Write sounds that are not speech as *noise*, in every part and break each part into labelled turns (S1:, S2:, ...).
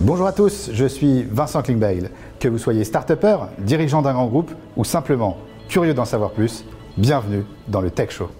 S1: Bonjour à tous, je suis Vincent Klingbeil. Que vous soyez start-upper, dirigeant d'un grand groupe ou simplement curieux d'en savoir plus, bienvenue dans le Tech Show.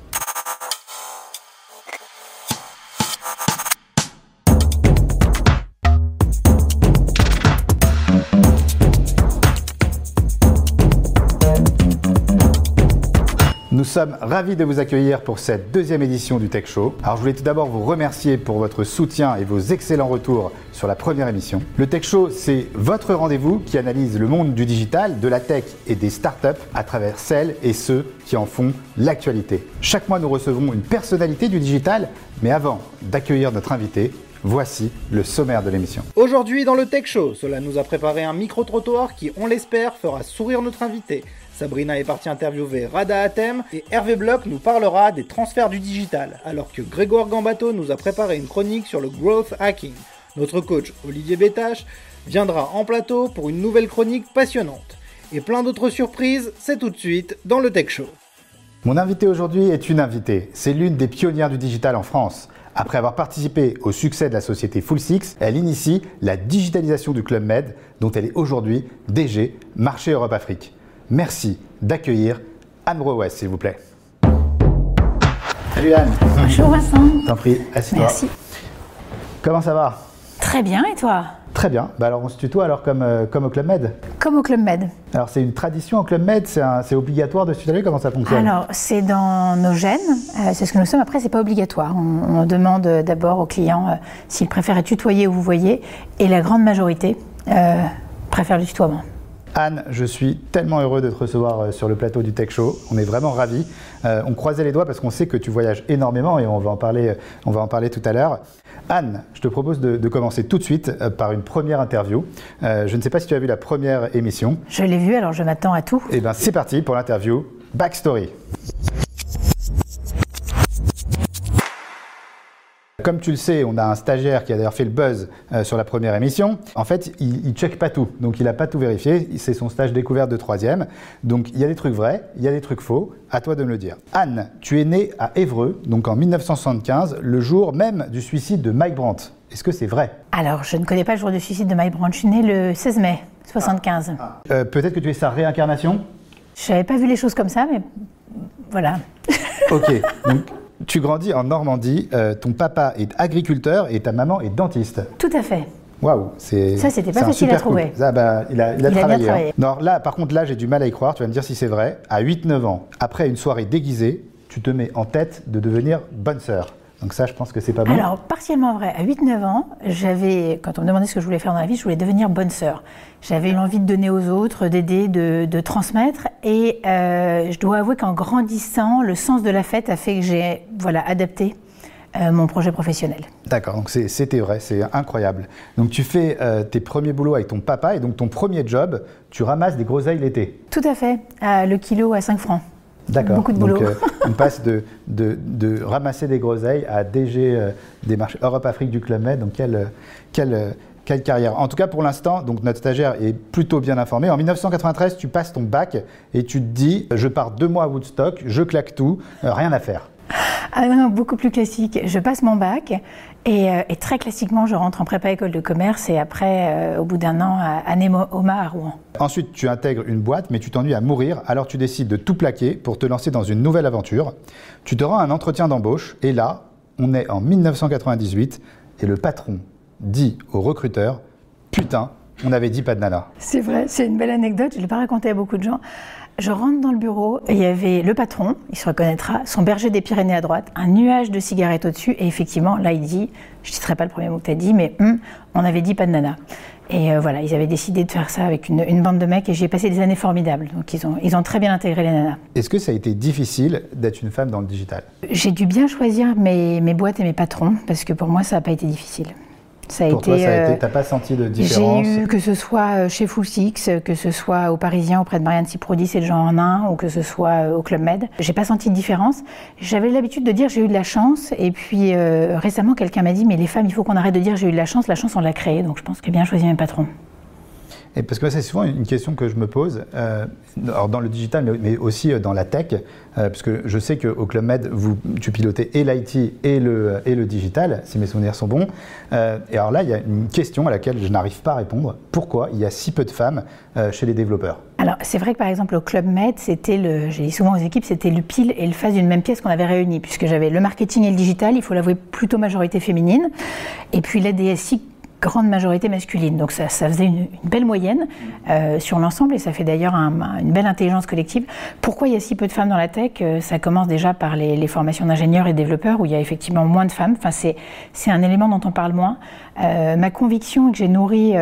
S1: Sommes ravis de vous accueillir pour cette deuxième édition du Tech Show. Alors je voulais tout d'abord vous remercier pour votre soutien et vos excellents retours sur la première émission. Le Tech Show, c'est votre rendez-vous qui analyse le monde du digital, de la tech et des startups à travers celles et ceux qui en font l'actualité. Chaque mois, nous recevons une personnalité du digital, mais avant d'accueillir notre invité, Voici le sommaire de l'émission.
S2: Aujourd'hui dans le Tech Show, cela nous a préparé un micro-trottoir qui, on l'espère, fera sourire notre invité. Sabrina est partie interviewer Rada Atem et Hervé Bloch nous parlera des transferts du digital, alors que Grégoire Gambato nous a préparé une chronique sur le growth hacking. Notre coach Olivier Bétache viendra en plateau pour une nouvelle chronique passionnante. Et plein d'autres surprises, c'est tout de suite dans le Tech Show.
S1: Mon invité aujourd'hui est une invitée. C'est l'une des pionnières du digital en France. Après avoir participé au succès de la société Full Six, elle initie la digitalisation du Club Med, dont elle est aujourd'hui DG Marché Europe-Afrique. Merci d'accueillir Anne Brouet, s'il vous plaît. Salut Anne.
S3: Bonjour Vincent.
S1: T'en prie, assieds-toi.
S3: Merci.
S1: Comment ça va?
S3: Très bien, et toi?
S1: Très bien. Bah alors on se tutoie alors comme, euh, comme au Club Med.
S3: Comme au Club Med.
S1: Alors c'est une tradition au Club Med, c'est obligatoire de se tutoyer, comment ça fonctionne?
S3: Alors, c'est dans nos gènes, euh, c'est ce que nous sommes. Après, c'est pas obligatoire. On, on demande d'abord aux clients euh, s'ils préfèrent être tutoyés ou vous voyez, et la grande majorité euh, préfère le tutoiement.
S1: Anne, je suis tellement heureux de te recevoir euh, sur le plateau du Tech Show. On est vraiment ravis. Euh, on croisait les doigts parce qu'on sait que tu voyages énormément et on va en parler, euh, on va en parler tout à l'heure. Anne, je te propose de, de commencer tout de suite par une première interview. Euh, je ne sais pas si tu as vu la première émission.
S3: Je l'ai vu, alors je m'attends à tout.
S1: Eh bien, c'est parti pour l'interview Backstory. Comme tu le sais, on a un stagiaire qui a d'ailleurs fait le buzz euh, sur la première émission. En fait, il ne check pas tout, donc il n'a pas tout vérifié. C'est son stage découverte de troisième. Donc il y a des trucs vrais, il y a des trucs faux. À toi de me le dire. Anne, tu es née à Évreux, donc en 1975, le jour même du suicide de Mike Brandt. Est-ce que c'est vrai?
S3: Alors, je ne connais pas le jour du suicide de Mike Brandt. Je suis née le 16 mai 75.
S1: Euh, Peut-être que tu es sa réincarnation?
S3: Je n'avais pas vu les choses comme ça, mais voilà.
S1: Ok. *laughs* Donc, tu grandis en Normandie, euh, ton papa est agriculteur et ta maman est dentiste.
S3: Tout à fait.
S1: Waouh, c'est.
S3: Ça, c'était pas facile à trouver.
S1: Ah, bah, il a, il a
S3: Il a bien
S1: travaillé. hein.
S3: travaillé.
S1: Non, là, par contre, là, j'ai du mal à y croire. Tu vas me dire si c'est vrai. À 8-9 ans, après une soirée déguisée, tu te mets en tête de devenir bonne sœur. Donc ça, je pense que c'est pas bon.
S3: Alors, partiellement vrai. À 8-9 ans, j'avais, quand on me demandait ce que je voulais faire dans la vie, je voulais devenir bonne sœur. J'avais l'envie de donner aux autres, d'aider, de, de transmettre. Et euh, je dois avouer qu'en grandissant, le sens de la fête a fait que j'ai voilà, adapté euh, mon projet professionnel.
S1: D'accord, donc c'était vrai, c'est incroyable. Donc tu fais euh, tes premiers boulots avec ton papa et donc ton premier job, tu ramasses des groseilles l'été.
S3: Tout à fait. Le kilo à 5 francs.
S1: D'accord.
S3: Beaucoup de
S1: Donc,
S3: boulot.
S1: euh, on passe de, de- de ramasser des groseilles à DG euh, des marchés Europe-Afrique du Club Med. Donc, quelle, quelle, quelle carrière. En tout cas, pour l'instant, donc notre stagiaire est plutôt bien informé. En 1993, tu passes ton bac et tu te dis je pars deux mois à Woodstock, je claque tout, euh, rien à faire.
S3: Ah non, beaucoup plus classique. Je passe mon bac et, euh, et très classiquement, je rentre en prépa école de commerce et après, euh, au bout d'un an, à, à Némo-Oma à Rouen.
S1: Ensuite, tu intègres une boîte, mais tu t'ennuies à mourir, alors tu décides de tout plaquer pour te lancer dans une nouvelle aventure. Tu te rends à un entretien d'embauche, et là, on est en 1998, et le patron dit au recruteur Putain, on avait dit pas de nana.
S3: C'est vrai, c'est une belle anecdote, je ne l'ai pas racontée à beaucoup de gens. Je rentre dans le bureau et il y avait le patron, il se reconnaîtra, son berger des Pyrénées à droite, un nuage de cigarettes au-dessus et effectivement, là il dit, je ne citerai pas le premier mot que tu as dit, mais hum, on avait dit pas de nana. Et euh, voilà, ils avaient décidé de faire ça avec une, une bande de mecs et j'y ai passé des années formidables. Donc ils ont, ils ont très bien intégré les nanas.
S1: Est-ce que ça a été difficile d'être une femme dans le digital?
S3: J'ai dû bien choisir mes, mes boîtes et mes patrons parce que pour moi ça n'a pas été difficile. Ça a
S1: Pour
S3: été,
S1: toi, ça a
S3: euh,
S1: été, t'as pas senti de
S3: J'ai
S1: différence
S3: eu, que ce soit euh, chez Full Six, que ce soit aux Parisiens auprès de Marianne Ciprodi, c'est le en un, ou que ce soit euh, au Club Med. J'ai pas senti de différence. J'avais l'habitude de dire j'ai eu de la chance, et puis euh, récemment quelqu'un m'a dit mais les femmes, il faut qu'on arrête de dire j'ai eu de la chance, la chance on l'a créée, donc je pense que j'ai bien choisi mes patrons.
S1: Parce que c'est souvent une question que je me pose, euh, dans le digital, mais, aussi euh, dans la tech, euh, parce que je sais qu'au Club Med, tu pilotais et l'IT et le, et le digital, si mes souvenirs sont bons. et alors là, il y a une question à laquelle je n'arrive pas à répondre. Pourquoi il y a si peu de femmes chez les développeurs?
S3: Alors, c'est vrai que par exemple, au Club Med, c'était le, j'ai dit souvent aux équipes, c'était le pile et le face d'une même pièce qu'on avait réuni, puisque j'avais le marketing et le digital, il faut l'avouer, plutôt majorité féminine, et puis la DSI grande majorité masculine. Donc ça, faisait une, belle moyenne euh, sur l'ensemble et ça fait d'ailleurs une belle intelligence collective. Pourquoi il y a si peu de femmes dans la tech euh, Ça commence déjà par les, formations d'ingénieurs et développeurs où il y a effectivement moins de femmes. Enfin, c'est un élément dont on parle moins. Euh, ma conviction que j'ai nourrie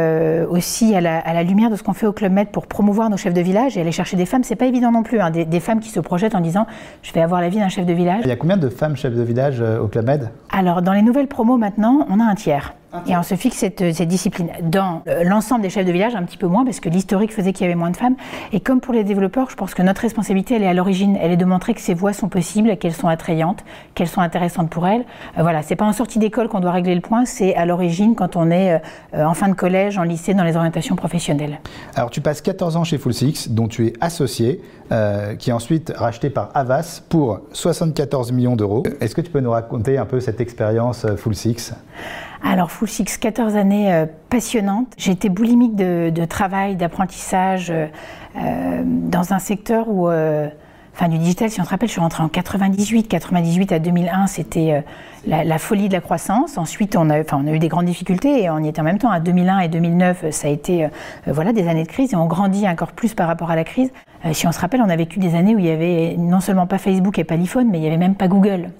S3: aussi à la, lumière de ce qu'on fait au Club Med pour promouvoir nos chefs de village et aller chercher des femmes, c'est pas évident non plus. Hein. des, femmes qui se projettent en disant je vais avoir la vie d'un chef de village.
S1: Il y a combien de femmes chefs de village au Club Med?
S3: Alors dans les nouvelles promos maintenant, on a un tiers. Et on se fixe cette, discipline. Dans euh, l'ensemble des chefs de village, un petit peu moins, parce que l'historique faisait qu'il y avait moins de femmes. Et comme pour les développeurs, je pense que notre responsabilité, elle est à l'origine. Elle est de montrer que ces voies sont possibles, qu'elles sont attrayantes, qu'elles sont intéressantes pour elles. Euh, voilà, c'est pas en sortie d'école qu'on doit régler le point, c'est à l'origine quand on est euh, en fin de collège, en lycée, dans les orientations professionnelles.
S1: Alors tu passes 14 ans chez Full Six, dont tu es associé, qui est ensuite racheté par Avas pour 74 millions d'euros. Est-ce que tu peux nous raconter un peu cette expérience Full Six?
S3: Alors Full Six, 14 années euh, passionnantes. J'ai été boulimique de, travail, d'apprentissage euh, euh, dans un secteur où, enfin du digital, si on se rappelle, je suis rentrée en 98, 98 à 2001, c'était la, folie de la croissance. Ensuite, on a, enfin, on a eu des grandes difficultés et on y était en même temps. À 2001 et 2009, ça a été voilà, des années de crise et on grandit encore plus par rapport à la crise. Euh, si on se rappelle, on a vécu des années où il y avait non seulement pas Facebook et pas l'iPhone, mais il n'y avait même pas Google.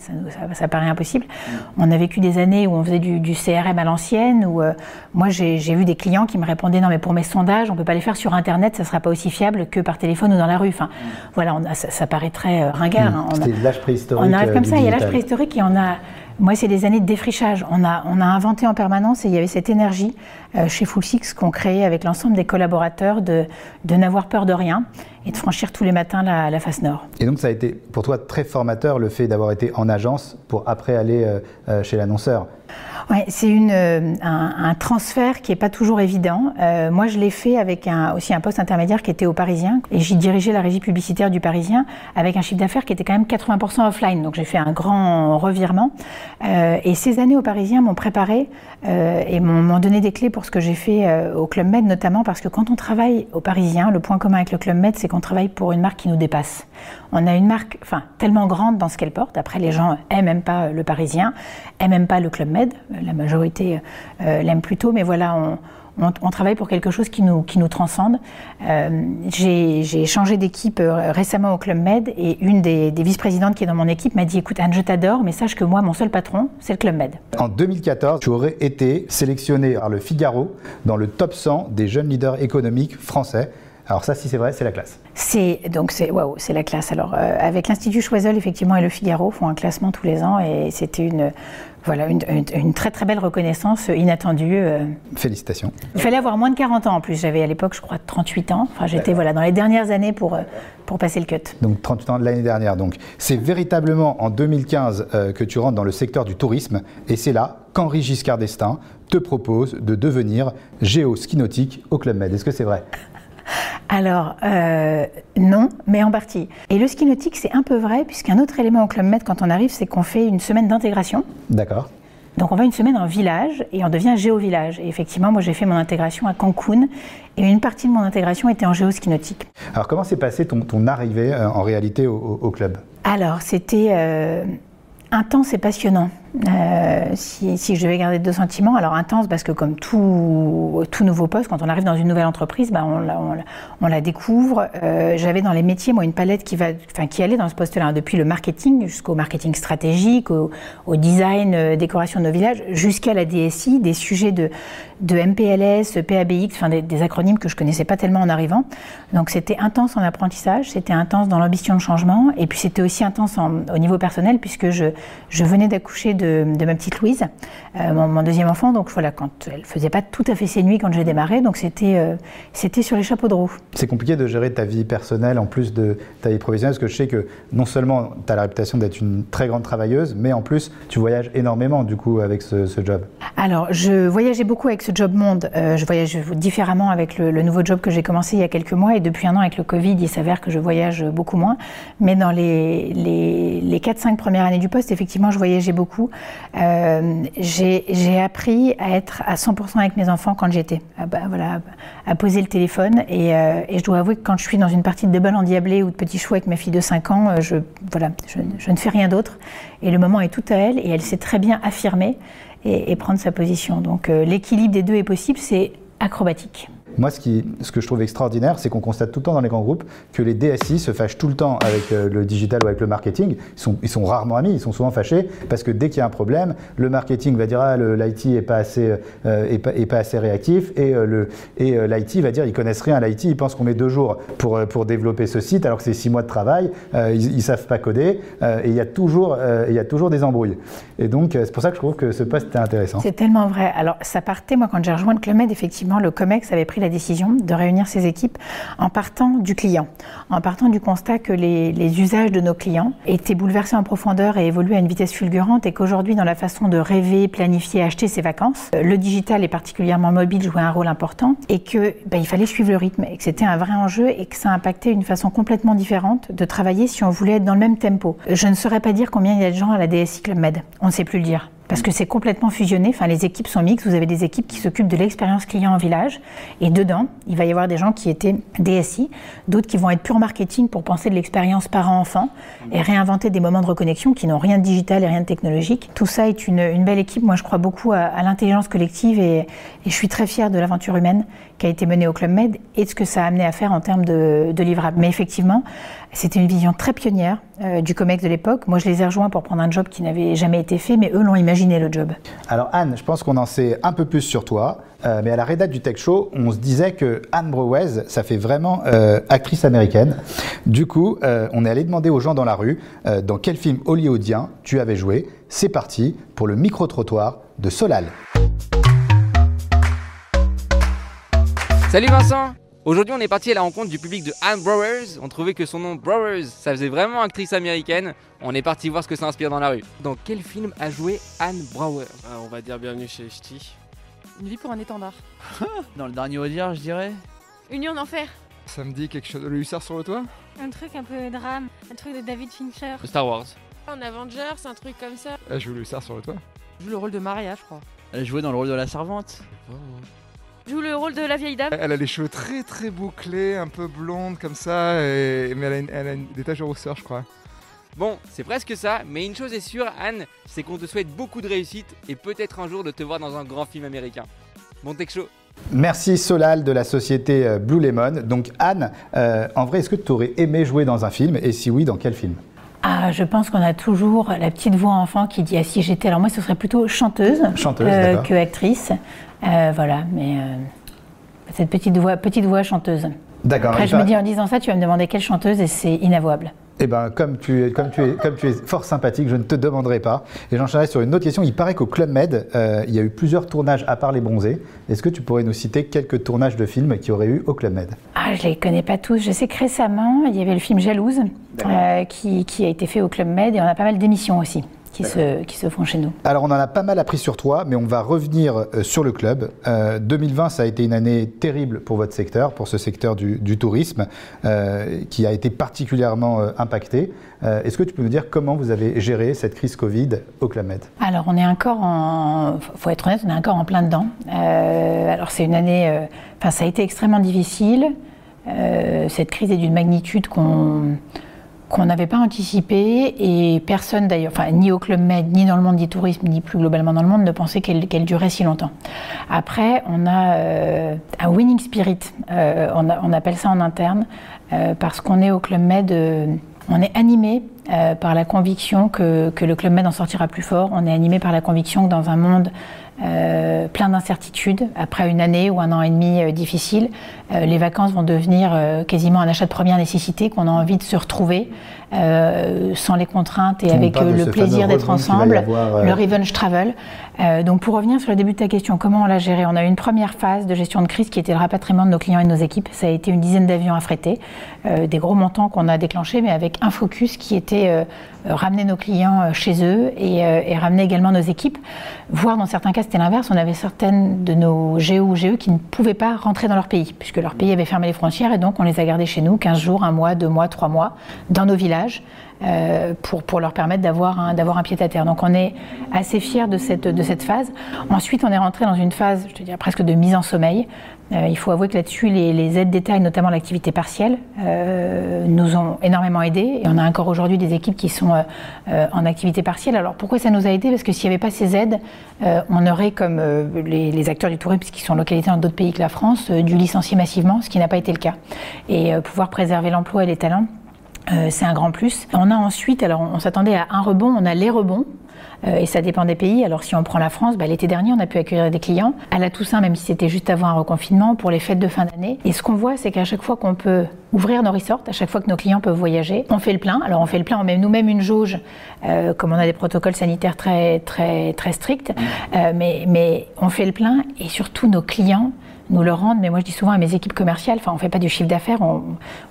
S3: Ça, paraît impossible. Mm. On a vécu des années où on faisait du, CRM à l'ancienne, où euh, moi j'ai vu des clients qui me répondaient non mais pour mes sondages, on ne peut pas les faire sur Internet, ça ne sera pas aussi fiable que par téléphone ou dans la rue. Enfin, mm. voilà, ça, paraît très euh, ringard.
S1: Mm. Hein. L'âge préhistorique.
S3: On arrive comme ça, il y a l'âge préhistorique et on a moi, c'est des années de défrichage. On a, inventé en permanence et il y avait cette énergie euh, chez Full Six qu'on créait avec l'ensemble des collaborateurs de n'avoir peur de rien et de franchir tous les matins la, la, face nord.
S1: Et donc, ça a été pour toi très formateur le fait d'avoir été en agence pour après aller euh, euh, chez l'annonceur.
S3: Ouais, c'est une, euh, un, transfert qui n'est pas toujours évident. Euh, moi, je l'ai fait avec un, aussi un poste intermédiaire qui était au Parisien. Et j'ai dirigé la régie publicitaire du Parisien avec un chiffre d'affaires qui était quand même 80% offline. Donc j'ai fait un grand revirement. Euh, et ces années au Parisien m'ont préparé et m'ont donné des clés pour ce que j'ai fait au Club Med, notamment parce que quand on travaille au Parisien, le point commun avec le Club Med, c'est qu'on travaille pour une marque qui nous dépasse. On a une marque enfin, tellement grande dans ce qu'elle porte. Après, les gens aiment même pas le Parisien, aiment même pas le Club Med la majorité euh, l'aime plutôt, mais voilà, on, travaille pour quelque chose qui nous, qui nous transcende. Euh, j'ai changé d'équipe euh, récemment au Club Med et une des, vice-présidentes qui est dans mon équipe m'a dit Écoute, Anne, je t'adore, mais sache que moi, mon seul patron, c'est le Club Med.
S1: En 2014, tu aurais été sélectionné par le Figaro dans le top 100 des jeunes leaders économiques français. Alors ça, si c'est vrai, c'est la classe.
S3: C'est donc c'est waouh, c'est la classe. Alors avec l'Institut Choiseul effectivement et le Figaro font un classement tous les ans et c'était une voilà, une, très très belle reconnaissance inattendue. Euh.
S1: Félicitations.
S3: Il fallait avoir moins de 40 ans en plus. J'avais à l'époque, je crois, 38 ans. Enfin, j'étais voilà, dans les dernières années pour, euh, pour passer le cut.
S1: Donc 38 ans de l'année dernière. Donc c'est véritablement en 2015 euh, que tu rentres dans le secteur du tourisme. Et c'est là qu'Henri Giscard d'Estaing te propose de devenir géo-ski nautique au Club Med. Est-ce que c'est vrai?
S3: Alors, euh, non, mais en partie. Et le ski nautique, c'est un peu vrai, puisqu'un autre élément au Club Med quand on arrive, c'est qu'on fait une semaine d'intégration.
S1: D'accord.
S3: Donc on va une semaine en village et on devient géo-village. Et effectivement, moi j'ai fait mon intégration à Cancun et une partie de mon intégration était en géo-ski nautique.
S1: Alors comment s'est passé ton, arrivée euh, en réalité au, club?
S3: Alors c'était euh, intense et passionnant. Euh, si, je devais garder deux sentiments, alors intense parce que comme tout, tout nouveau poste, quand on arrive dans une nouvelle entreprise, bah on, la, découvre. Euh, J'avais dans les métiers moi une palette qui va, enfin qui allait dans ce poste-là, hein, depuis le marketing jusqu'au marketing stratégique, au, design, euh, décoration de nos villages, jusqu'à la DSI, des sujets de, de MPLS, PABX, enfin des, acronymes que je connaissais pas tellement en arrivant. Donc c'était intense en apprentissage, c'était intense dans l'ambition de changement, et puis c'était aussi intense en, au niveau personnel puisque je, je venais d'accoucher de de, ma petite Louise, euh, mon, deuxième enfant. Donc voilà, quand elle faisait pas tout à fait ses nuits quand j'ai démarré, donc c'était euh, c'était sur les chapeaux de roue.
S1: C'est compliqué de gérer ta vie personnelle en plus de ta vie professionnelle, parce que je sais que non seulement tu as la réputation d'être une très grande travailleuse, mais en plus tu voyages énormément du coup avec ce, job.
S3: Alors je voyageais beaucoup avec ce job monde. je voyage différemment avec le, nouveau job que j'ai commencé il y a quelques mois et depuis un an avec le Covid, il s'avère que je voyage beaucoup moins. Mais dans les, les, les 4-5 premières années du poste, effectivement, je voyageais beaucoup. Euh, j'ai appris à être à 100% avec mes enfants quand j'étais, bah, voilà, à poser le téléphone. Euh, et, je dois avouer que quand je suis dans une partie de deux balles endiablées ou de petits choux avec ma fille de 5 ans, euh, je, voilà, je, ne fais rien d'autre. Et le moment est tout à elle et elle sait très bien affirmer et prendre sa position. Donc l'équilibre des deux est possible, c'est acrobatique.
S1: Moi, ce, que je trouve extraordinaire, c'est qu'on constate tout le temps dans les grands groupes que les DSI se fâchent tout le temps avec euh, le digital ou avec le marketing. Ils sont, ils sont rarement amis, ils sont souvent fâchés parce que dès qu'il y a un problème, le marketing va dire ah, l'IT est pas assez euh, pas, assez réactif et euh, l'IT va dire ils connaissent rien à l'IT, ils pensent qu'on met deux jours pour développer ce site alors que c'est six mois de travail, ils, ils, savent pas coder et il y a toujours des embrouilles. Et donc c'est pour ça que je trouve que ce poste est intéressant.
S3: C'est tellement vrai. Alors ça partait moi quand j'ai rejoint le Club effectivement le Comex avait pris la décision de réunir ces équipes en partant du client, en partant du constat que les, usages de nos clients étaient bouleversés en profondeur et évoluaient à une vitesse fulgurante et qu'aujourd'hui, dans la façon de rêver, planifier, acheter ses vacances, euh, le digital et particulièrement mobile jouait un rôle important et que ben, il fallait suivre le rythme et que c'était un vrai enjeu et que ça impactait une façon complètement différente de travailler si on voulait être dans le même tempo. Je ne saurais pas dire combien il y a de gens à la DSI Club Med. On ne sait plus le dire parce que c'est complètement fusionné. Enfin, les équipes sont mixtes. Vous avez des équipes qui s'occupent de l'expérience client en village, et dedans, il va y avoir des gens qui étaient DSI, d'autres qui vont être pur marketing pour penser de l'expérience parent-enfant et réinventer des moments de reconnexion qui n'ont rien de digital et rien de technologique. Tout ça est une, belle équipe. Moi, je crois beaucoup à, l'intelligence collective et, je suis très fière de l'aventure humaine qui a été menée au Club Med et de ce que ça a amené à faire en termes de, de livrables. Mais effectivement, c'était une vision très pionnière euh, du COMEX de l'époque. Moi, je les ai rejoints pour prendre un job qui n'avait jamais été fait, mais eux l'ont imaginé le job.
S1: Alors Anne, je pense qu'on en sait un peu plus sur toi, euh, mais à la rédac du Tech Show, on se disait que Anne Browez, ça fait vraiment euh, actrice américaine. Du coup, on est allé demander aux gens dans la rue dans quel film hollywoodien tu avais joué. C'est parti pour le micro-trottoir de Solal.
S4: Salut Vincent Aujourd'hui, on est parti à la rencontre du public de Anne Browers. On trouvait que son nom Browers, ça faisait vraiment actrice américaine. On est parti voir ce que ça inspire dans la rue. Dans quel film a joué Anne Browers?
S5: Ah, On va dire Bienvenue chez Ch'ti.
S6: Une vie pour un étendard. *laughs*
S5: dans le dernier Audiard, je dirais.
S6: Union d'enfer.
S7: Ça me dit quelque chose de hussard sur le toit?
S6: Un truc un peu drame, un truc de David Fincher.
S4: Star Wars.
S6: Un Avengers, un truc comme ça.
S7: Elle joue le hussard sur le toit?
S6: Je joue le rôle de Maria, je crois.
S5: Elle jouait dans le rôle de la servante. Oh
S6: joue le rôle de la vieille dame.
S7: Elle a les cheveux très très bouclés, un peu blondes comme ça, mais elle a, des taches de rousseur, je crois.
S4: Bon, c'est presque ça, mais une chose est sûre, Anne, c'est qu'on te souhaite beaucoup de réussite et peut-être un jour de te voir dans un grand film américain. Bon tech show
S1: Merci Solal de la société euh, Blue Lemon. Donc Anne, euh, en vrai, est-ce que tu aurais aimé jouer dans un film? Et si oui, dans quel film?
S3: Ah, je pense qu'on a toujours la petite voix enfant qui dit Ah si j'étais. Alors moi, ce serait plutôt chanteuse,
S1: chanteuse euh,
S3: que actrice. Euh, voilà, mais euh, cette petite voix, petite voix chanteuse.
S1: D'accord.
S3: Après, je me dis en disant ça, tu vas me demander quelle chanteuse et c'est inavouable.
S1: Eh bien, comme tu, es, comme, tu es, comme tu es fort sympathique, je ne te demanderai pas. Et j'enchaînerai sur une autre question. Il paraît qu'au Club Med, euh, il y a eu plusieurs tournages à part les bronzés. Est-ce que tu pourrais nous citer quelques tournages de films qui auraient eu au Club Med?
S3: Ah, je les connais pas tous. Je sais que récemment, il y avait le film Jalouse qui, qui, a été fait au Club Med et on a pas mal d'émissions aussi qui se, qui se, font chez nous.
S1: Alors on en a pas mal appris sur toi, mais on va revenir euh, sur le club. 2020, euh, ça a été une année terrible pour votre secteur, pour ce secteur du, tourisme, euh, qui a été particulièrement impacté. Est-ce que tu peux nous dire comment vous avez géré cette crise Covid au Club Med
S3: Alors on est encore en, faut être honnête, on est encore en plein dedans. alors c'est une année, enfin ça a été extrêmement difficile. cette crise est d'une magnitude qu'on qu'on n'avait pas anticipé et personne d'ailleurs, enfin, ni au Club Med, ni dans le monde du tourisme, ni plus globalement dans le monde, ne pensait qu'elle durait si longtemps. Après, on a euh, un winning spirit, euh, on, appelle ça en interne, euh, parce qu'on est au Club Med, on est animé euh, par la conviction que, que, le Club Med en sortira plus fort. On est animé par la conviction que dans un monde euh, plein d'incertitudes, après une année ou un an et demi euh, difficile, euh, les vacances vont devenir euh, quasiment un achat de première nécessité, qu'on a envie de se retrouver euh, sans les contraintes et avec euh, le plaisir d'être ensemble,
S1: avoir, euh,
S3: le revenge travel. Euh, donc pour revenir sur le début de ta question, comment on l'a géré? On a eu une première phase de gestion de crise qui était le rapatriement de nos clients et de nos équipes. Ça a été une dizaine d'avions affrétés, des gros montants qu'on a déclenchés, mais avec un focus qui était ramener nos clients chez eux et, et ramener également nos équipes. Voire dans certains cas, c'était l'inverse. On avait certaines de nos GE ou GE qui ne pouvaient pas rentrer dans leur pays, puisque leur pays avait fermé les frontières et donc on les a gardés chez nous 15 jours, un mois, deux mois, trois mois, dans nos villages. Euh, pour, leur permettre d'avoir un, pied à terre. Donc on est assez fiers de cette, phase. Ensuite, on est rentré dans une phase, je te dirais presque de mise en sommeil. Euh, il faut avouer que là-dessus, les, aides d'État et notamment l'activité partielle euh, nous ont énormément aidés. Et on a encore aujourd'hui des équipes qui sont en activité partielle. Alors pourquoi ça nous a aidés? Parce que s'il n'y avait pas ces aides, on aurait, comme les, acteurs du tourisme qui sont localisés dans d'autres pays que la France, dû licencier massivement, ce qui n'a pas été le cas. Et pouvoir préserver l'emploi et les talents, euh, c'est un grand plus. On a ensuite, alors on, s'attendait à un rebond, on a les rebonds. euh, et ça dépend des pays. Alors si on prend la France, bah, l'été dernier, on a pu accueillir des clients. À la Toussaint, même si c'était juste avant un reconfinement, pour les fêtes de fin d'année. Et ce qu'on voit, c'est qu'à chaque fois qu'on peut ouvrir nos resorts, à chaque fois que nos clients peuvent voyager, on fait le plein. Alors on fait le plein, on met nous-mêmes une jauge, euh, comme on a des protocoles sanitaires très, très, très stricts. Mais, mais on fait le plein et surtout nos clients nous le rendent, mais moi je dis souvent à mes équipes commerciales, enfin on fait pas du chiffre d'affaires, on,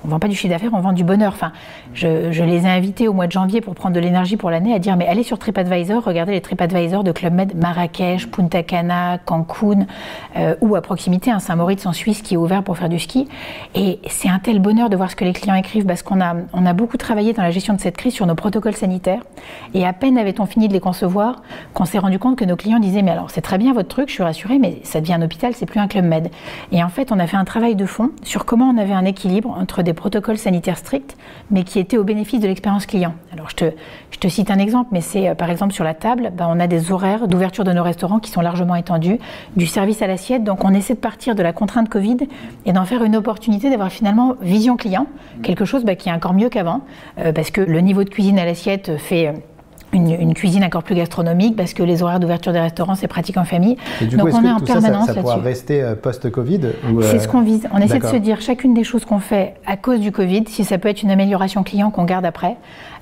S3: on vend pas du chiffre d'affaires, on vend du bonheur. Enfin, je, les ai invités au mois de janvier pour prendre de l'énergie pour l'année à dire mais allez sur TripAdvisor, regardez les TripAdvisor de Club Med Marrakech, Punta Cana, Cancun euh, ou à proximité un Saint-Moritz en Suisse qui est ouvert pour faire du ski. Et c'est un tel bonheur de voir ce que les clients écrivent parce qu'on a, on a beaucoup travaillé dans la gestion de cette crise sur nos protocoles sanitaires et à peine avait-on fini de les concevoir qu'on s'est rendu compte que nos clients disaient mais alors c'est très bien votre truc, je suis rassurée, mais ça devient un hôpital, c'est plus un Club Med. Et en fait, on a fait un travail de fond sur comment on avait un équilibre entre des protocoles sanitaires stricts, mais qui étaient au bénéfice de l'expérience client. Alors, je te, je te cite un exemple, mais c'est euh, par exemple sur la table, ben, on a des horaires d'ouverture de nos restaurants qui sont largement étendus, du service à l'assiette. Donc, on essaie de partir de la contrainte Covid et d'en faire une opportunité d'avoir finalement vision client, quelque chose ben, qui est encore mieux qu'avant, euh, parce que le niveau de cuisine à l'assiette fait. Euh, une, une cuisine encore plus gastronomique parce que les horaires d'ouverture des restaurants c'est pratique en famille.
S1: Et du
S3: Donc
S1: coup, est-ce
S3: on
S1: que
S3: est en
S1: tout ça, ça,
S3: permanence
S1: ça pourra rester euh, post-Covid
S3: C'est
S1: euh,
S3: ce qu'on vise. On essaie de se dire chacune des choses qu'on fait à cause du Covid, si ça peut être une amélioration client qu'on garde après,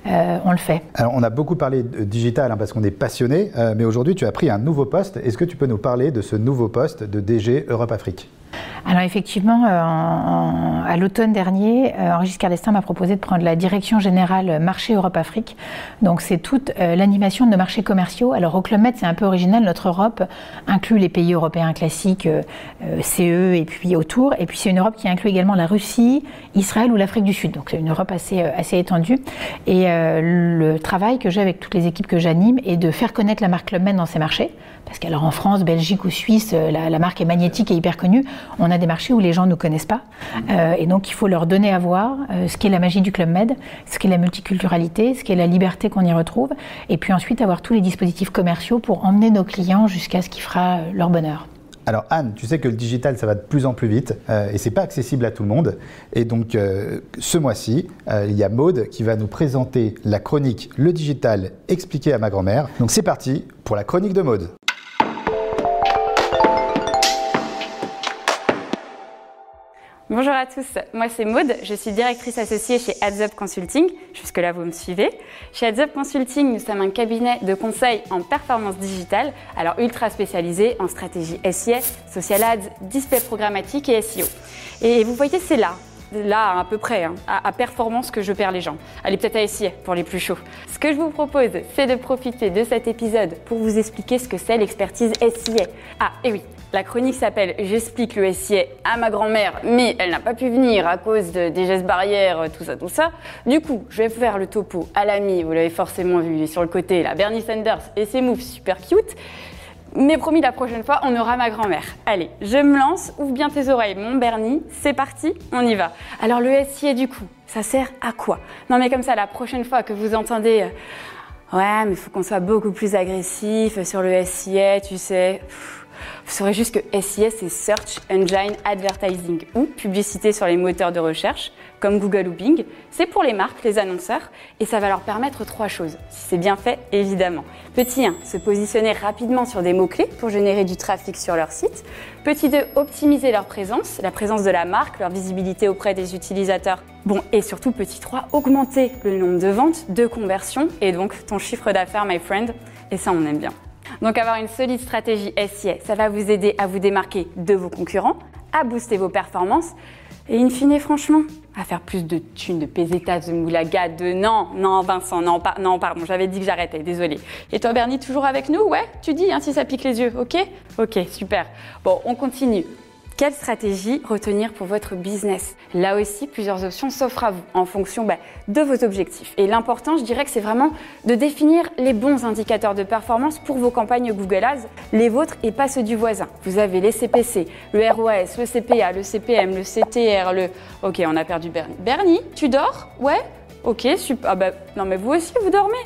S3: euh, on le fait.
S1: Alors, on a beaucoup parlé de digital hein, parce qu'on est passionné, euh, mais aujourd'hui, tu as pris un nouveau poste. Est-ce que tu peux nous parler de ce nouveau poste de DG Europe-Afrique
S3: Alors effectivement, euh, à l'automne dernier, euh, Henri Giscard d'Estaing m'a proposé de prendre la direction générale marché Europe-Afrique. Donc c'est toute euh, l'animation de nos marchés commerciaux. Alors au Club Med, c'est un peu original. Notre Europe inclut les pays européens classiques, euh, euh, CE et puis autour. Et puis c'est une Europe qui inclut également la Russie, Israël ou l'Afrique du Sud. Donc c'est une Europe assez, euh, assez étendue. Et euh, le travail que j'ai avec toutes les équipes que j'anime est de faire connaître la marque Club Med dans ces marchés. Parce qu'alors en France, Belgique ou Suisse, euh, la, marque est magnétique et hyper connue. On a des marchés où les gens ne connaissent pas. Euh, et donc il faut leur donner à voir euh, ce qu'est la magie du Club Med, ce qu'est la multiculturalité, ce qu'est la liberté qu'on y retrouve. Et puis ensuite avoir tous les dispositifs commerciaux pour emmener nos clients jusqu'à ce qui fera leur bonheur.
S1: Alors Anne, tu sais que le digital, ça va de plus en plus vite euh, et c'est pas accessible à tout le monde. Et donc ce mois-ci, il y a Maude qui va nous présenter la chronique Le digital expliqué à ma grand-mère. Donc c'est parti pour la chronique de Maude.
S8: Bonjour à tous, moi c'est Maude, je suis directrice associée chez Heads Up Consulting. Jusque-là, vous me suivez. Chez Heads Up Consulting, nous sommes un cabinet de conseil en performance digitale, alors ultra spécialisé en stratégie SIA, social ads, display programmatique et SEO. Et vous voyez, c'est là, là à peu près, hein, à, performance que je perds les gens. Allez, peut-être à SIA pour les plus chauds. Ce que je vous propose, c'est de profiter de cet épisode pour vous expliquer ce que c'est l'expertise SIA. Ah, et oui, la chronique s'appelle J'explique le SIA à ma grand-mère, mais elle n'a pas pu venir à cause de- des gestes barrières, tout ça, tout ça. Du coup, je vais faire le topo à l'ami, vous l'avez forcément vu, sur le côté, là, Bernie Sanders et ses moves super cute. Mais promis, la prochaine fois, on aura ma grand-mère. Allez, je me lance, ouvre bien tes oreilles, mon Bernie, c'est parti, on y va. Alors le SIA du coup, ça sert à quoi? Non mais comme ça, la prochaine fois que vous entendez... euh, Ouais, mais faut qu'on soit beaucoup plus agressif sur le SIA, tu sais. Vous saurez juste que SIS c'est Search Engine Advertising ou publicité sur les moteurs de recherche comme Google ou Bing. C'est pour les marques, les annonceurs et ça va leur permettre trois choses. Si c'est bien fait, évidemment. Petit 1, se positionner rapidement sur des mots-clés pour générer du trafic sur leur site. Petit 2, optimiser leur présence, la présence de la marque, leur visibilité auprès des utilisateurs. Bon, et surtout petit 3, augmenter le nombre de ventes, de conversions et donc ton chiffre d'affaires, my friend. Et ça, on aime bien. Donc avoir une solide stratégie SIA, ça va vous aider à vous démarquer de vos concurrents, à booster vos performances et in fine, franchement, à faire plus de thunes, de pesetas, de moulaga, de non, non, Vincent, non, non, pardon, j'avais dit que j'arrêtais, désolé. Et toi, Bernie, toujours avec nous? Ouais, tu dis, hein, si ça pique les yeux, ok? Ok, super. Bon, on continue. Quelle stratégie retenir pour votre business? Là aussi, plusieurs options s'offrent à vous en fonction bah, de vos objectifs. Et l'important, je dirais que c'est vraiment de définir les bons indicateurs de performance pour vos campagnes Google Ads, les vôtres et pas ceux du voisin. Vous avez les CPC, le ROAS, le CPA, le CPM, le CTR, le... Ok, on a perdu Bernie. Bernie, tu dors? Ouais? Ok, super. Ah bah, non mais vous aussi, vous dormez?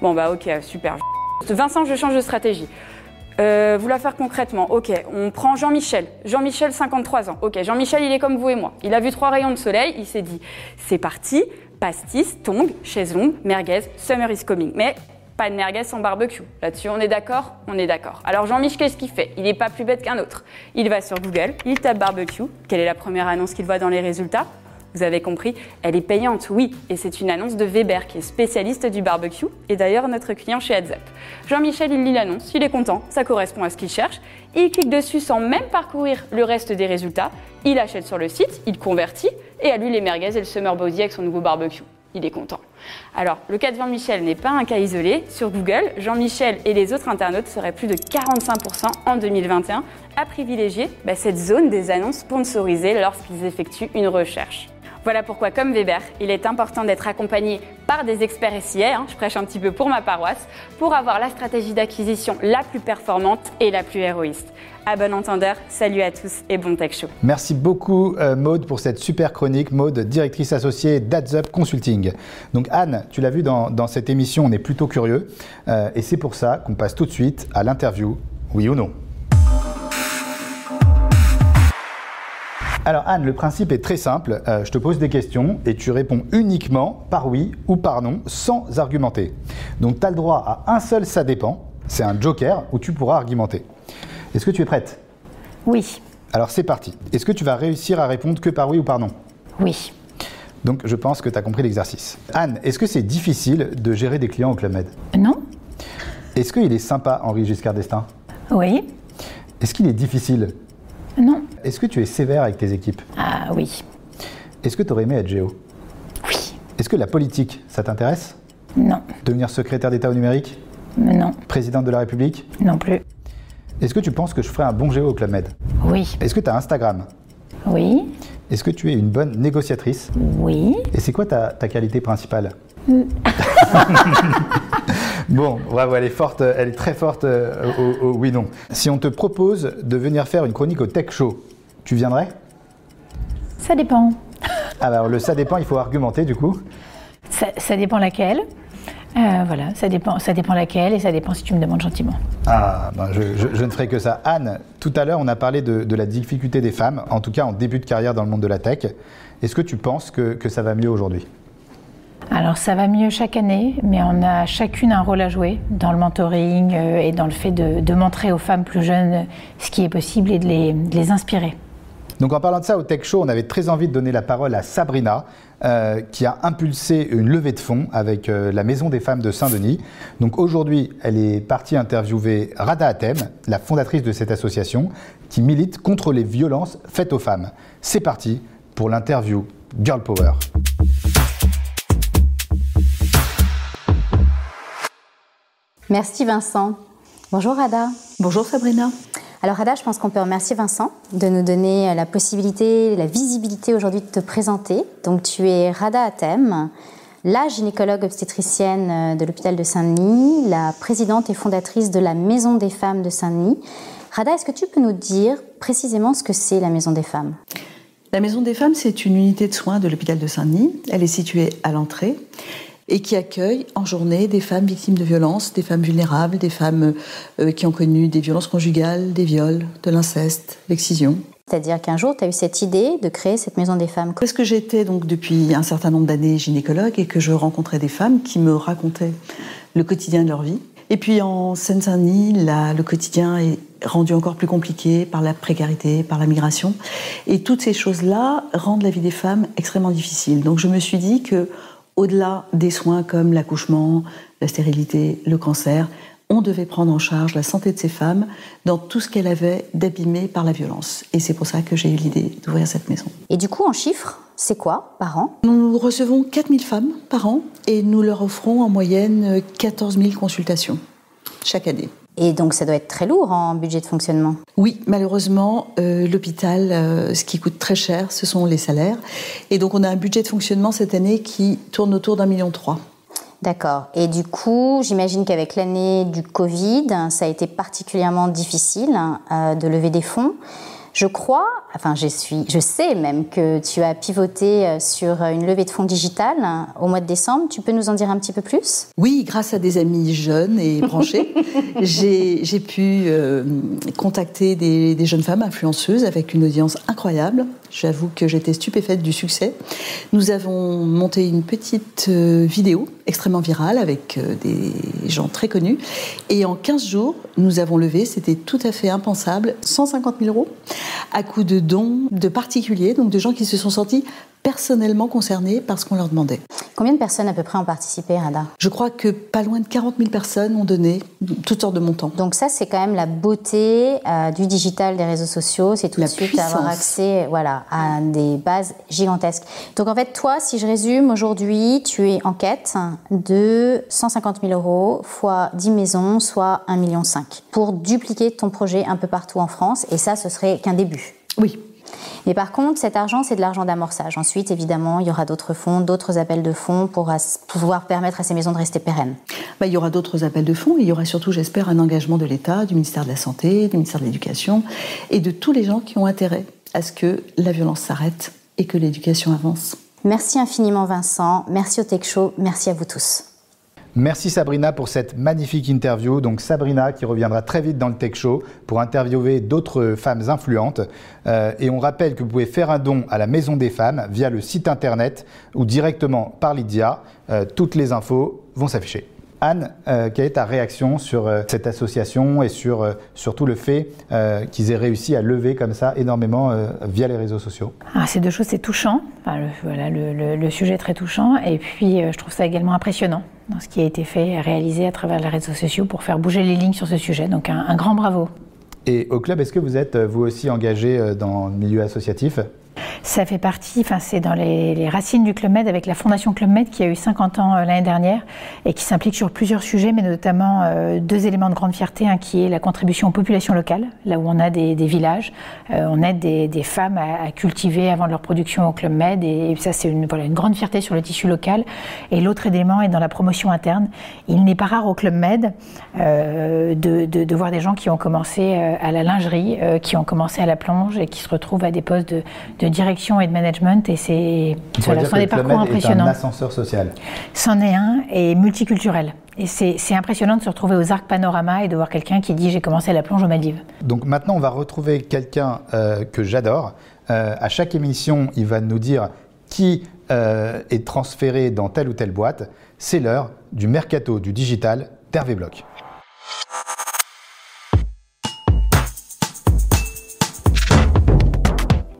S8: Bon bah ok, super. Vincent, je change de stratégie. Euh, vous la faire concrètement. Ok, on prend Jean-Michel. Jean-Michel, 53 ans. Ok, Jean-Michel, il est comme vous et moi. Il a vu trois rayons de soleil. Il s'est dit, c'est parti. Pastis, tong, chaise longue, merguez, summer is coming. Mais pas de merguez sans barbecue. Là-dessus, on est d'accord On est d'accord. Alors Jean-Michel, qu'est-ce qu'il fait? Il n'est pas plus bête qu'un autre. Il va sur Google, il tape barbecue. Quelle est la première annonce qu'il voit dans les résultats? Vous avez compris, elle est payante, oui, et c'est une annonce de Weber qui est spécialiste du barbecue et d'ailleurs notre client chez Heads Jean-Michel, il lit l'annonce, il est content, ça correspond à ce qu'il cherche, il clique dessus sans même parcourir le reste des résultats, il achète sur le site, il convertit et à lui les merguez et le summer body avec son nouveau barbecue. Il est content. Alors, le cas de Jean-Michel n'est pas un cas isolé. Sur Google, Jean-Michel et les autres internautes seraient plus de 45% en 2021 à privilégier bah, cette zone des annonces sponsorisées lorsqu'ils effectuent une recherche. Voilà pourquoi, comme Weber, il est important d'être accompagné par des experts SIA, hein, je prêche un petit peu pour ma paroisse, pour avoir la stratégie d'acquisition la plus performante et la plus héroïste. À bon entendeur, salut à tous et bon tech show.
S1: Merci beaucoup euh, Maude pour cette super chronique. Maude, directrice associée d'AdsUp Consulting. Donc Anne, tu l'as vu dans, cette émission, on est plutôt curieux. Euh, et c'est pour ça qu'on passe tout de suite à l'interview, oui ou non. Alors Anne, le principe est très simple. Euh, je te pose des questions et tu réponds uniquement par oui ou par non sans argumenter. Donc tu as le droit à un seul ça dépend. C'est un joker où tu pourras argumenter. Est-ce que tu es prête?
S3: Oui.
S1: Alors c'est parti. Est-ce que tu vas réussir à répondre que par oui ou par non?
S3: Oui.
S1: Donc je pense que tu as compris l'exercice. Anne, est-ce que c'est difficile de gérer des clients au Club Med?
S3: Non.
S1: Est-ce qu'il est sympa Henri Giscard d'Estaing?
S3: Oui.
S1: Est-ce qu'il est difficile?
S3: Non.
S1: Est-ce que tu es sévère avec tes équipes?
S3: Ah oui.
S1: Est-ce que tu aurais aimé être géo?
S3: Oui.
S1: Est-ce que la politique, ça t'intéresse?
S3: Non.
S1: Devenir secrétaire d'État au numérique?
S3: Non.
S1: Présidente de la République?
S3: Non plus.
S1: Est-ce que tu penses que je ferais un bon géo au Club Med?
S3: Oui.
S1: Est-ce que tu as Instagram?
S3: Oui.
S1: Est-ce que tu es une bonne négociatrice?
S3: Oui.
S1: Et c'est quoi ta, qualité principale? *laughs* Bon, bravo, elle est forte, elle est très forte euh, au, oui non. Si on te propose de venir faire une chronique au Tech Show, tu viendrais?
S3: Ça dépend.
S1: Ah bah, alors le ça dépend, il faut argumenter du coup.
S3: Ça, dépend laquelle. Euh, voilà, ça dépend, ça dépend laquelle et ça dépend si tu me demandes gentiment.
S1: Ah, ben je, ne ferai que ça. Anne, tout à l'heure, on a parlé de, la difficulté des femmes, en tout cas en début de carrière dans le monde de la tech. Est-ce que tu penses que ça va mieux aujourd'hui?
S3: Alors ça va mieux chaque année, mais on a chacune un rôle à jouer dans le mentoring euh, et dans le fait de, montrer aux femmes plus jeunes ce qui est possible et de les, inspirer.
S1: Donc en parlant de ça au Tech Show, on avait très envie de donner la parole à Sabrina, euh, qui a impulsé une levée de fonds avec euh, la Maison des femmes de Saint-Denis. Donc aujourd'hui, elle est partie interviewer Rada Atem, la fondatrice de cette association, qui milite contre les violences faites aux femmes. C'est parti pour l'interview Girl Power.
S9: Merci Vincent. Bonjour Rada.
S10: Bonjour Sabrina.
S9: Alors Rada, je pense qu'on peut remercier Vincent de nous donner la possibilité, la visibilité aujourd'hui de te présenter. Donc tu es Rada Atem, la gynécologue obstétricienne de l'hôpital de Saint-Denis, la présidente et fondatrice de la Maison des femmes de Saint-Denis. Rada, est-ce que tu peux nous dire précisément ce que c'est la Maison des femmes?
S10: La Maison des femmes, c'est une unité de soins de l'hôpital de Saint-Denis. Elle est située à l'entrée et qui accueille en journée des femmes victimes de violences, des femmes vulnérables, des femmes euh, qui ont connu des violences conjugales, des viols, de l'inceste, l'excision.
S9: C'est-à-dire qu'un jour, tu as eu cette idée de créer cette maison des femmes.
S10: Parce que j'étais donc depuis un certain nombre d'années gynécologue et que je rencontrais des femmes qui me racontaient le quotidien de leur vie. Et puis en Seine-Saint-Denis, le quotidien est rendu encore plus compliqué par la précarité, par la migration. Et toutes ces choses-là rendent la vie des femmes extrêmement difficile. Donc je me suis dit que, au-delà des soins comme l'accouchement, la stérilité, le cancer, on devait prendre en charge la santé de ces femmes dans tout ce qu'elles avaient d'abîmé par la violence. Et c'est pour ça que j'ai eu l'idée d'ouvrir cette maison.
S9: Et du coup, en chiffres, c'est quoi par an?
S10: Nous recevons 4000 femmes par an et nous leur offrons en moyenne 14 000 consultations chaque année.
S9: Et donc ça doit être très lourd en budget de fonctionnement.
S10: Oui, malheureusement, euh, l'hôpital, euh, ce qui coûte très cher, ce sont les salaires. Et donc on a un budget de fonctionnement cette année qui tourne autour d'un million trois.
S9: D'accord. Et du coup, j'imagine qu'avec l'année du Covid, ça a été particulièrement difficile euh, de lever des fonds. Je crois, enfin je, suis, je sais même que tu as pivoté euh, sur une levée de fonds digitale hein, au mois de décembre. Tu peux nous en dire un petit peu plus?
S10: Oui, grâce à des amis jeunes et branchés, *laughs* j'ai pu euh, contacter des, des, jeunes femmes influenceuses avec une audience incroyable. J'avoue que j'étais stupéfaite du succès. Nous avons monté une petite euh, vidéo extrêmement virale avec des gens très connus. Et en 15 jours, nous avons levé, c'était tout à fait impensable, 150 000 euros à coup de dons de particuliers, donc de gens qui se sont sentis personnellement concernés par ce qu'on leur demandait.
S9: Combien de personnes à peu près ont participé, Rada?
S10: Je crois que pas loin de 40 000 personnes ont donné toutes sortes de montants.
S9: Donc ça, c'est quand même la beauté euh, du digital, des réseaux sociaux, c'est tout de suite avoir accès voilà, à des bases gigantesques. Donc en fait, toi, si je résume, aujourd'hui, tu es en quête de 150 000 euros fois 10 maisons, soit 1,5 million pour dupliquer ton projet un peu partout en France. Et ça, ce serait qu'un début.
S10: Oui,
S9: mais par contre, cet argent, c'est de l'argent d'amorçage. Ensuite, évidemment, il y aura d'autres fonds, d'autres appels de fonds pour pouvoir permettre à ces maisons de rester pérennes.
S10: Bah, il y aura d'autres appels de fonds. il y aura surtout, j'espère, un engagement de l'État, du ministère de la Santé, du ministère de l'Éducation et de tous les gens qui ont intérêt à ce que la violence s'arrête et que l'éducation avance.
S9: Merci infiniment Vincent, merci au Tech Show, merci à vous tous.
S1: Merci Sabrina pour cette magnifique interview. Donc Sabrina qui reviendra très vite dans le Tech Show pour interviewer d'autres femmes influentes. Euh, et on rappelle que vous pouvez faire un don à la Maison des Femmes via le site internet ou directement par Lydia. Euh, toutes les infos vont s'afficher. Anne, euh, quelle est ta réaction sur euh, cette association et sur euh, surtout le fait qu'ils aient réussi à lever comme ça énormément via les réseaux sociaux?
S3: Ah, Ces deux choses, c'est touchant. le, voilà, le, sujet est très touchant. Et puis, je trouve ça également impressionnant dans ce qui a été fait, réalisé à travers les réseaux sociaux pour faire bouger les lignes sur ce sujet. Donc, un, un grand bravo.
S1: Et au club, est-ce que vous êtes vous aussi engagé dans le milieu associatif?
S3: Ça fait partie, enfin c'est dans les, racines du Club Med avec la Fondation Club Med qui a eu 50 ans euh, l'année dernière et qui s'implique sur plusieurs sujets, mais notamment euh, deux éléments de grande fierté, un qui est la contribution aux populations locales, là où on a des, villages, euh, on aide des, femmes à, cultiver avant leur production au Club Med et, ça c'est une, grande fierté sur le tissu local. Et l'autre élément est dans la promotion interne. Il n'est pas rare au Club Med de, voir des gens qui ont commencé à la lingerie, qui ont commencé à la plonge et qui se retrouvent à des postes de direction et de management et c'est
S1: sont des parcours impressionnants. Un ascenseur social.
S3: C'en est un et multiculturel. Et c'est impressionnant de se retrouver aux Arcs Panorama et de voir quelqu'un qui dit j'ai commencé la plonge aux Maldives.
S1: Donc maintenant on va retrouver quelqu'un euh, que j'adore. Euh, à chaque émission, il va nous dire qui euh, est transféré dans telle ou telle boîte. C'est l'heure du mercato du digital d'Hervé Bloch.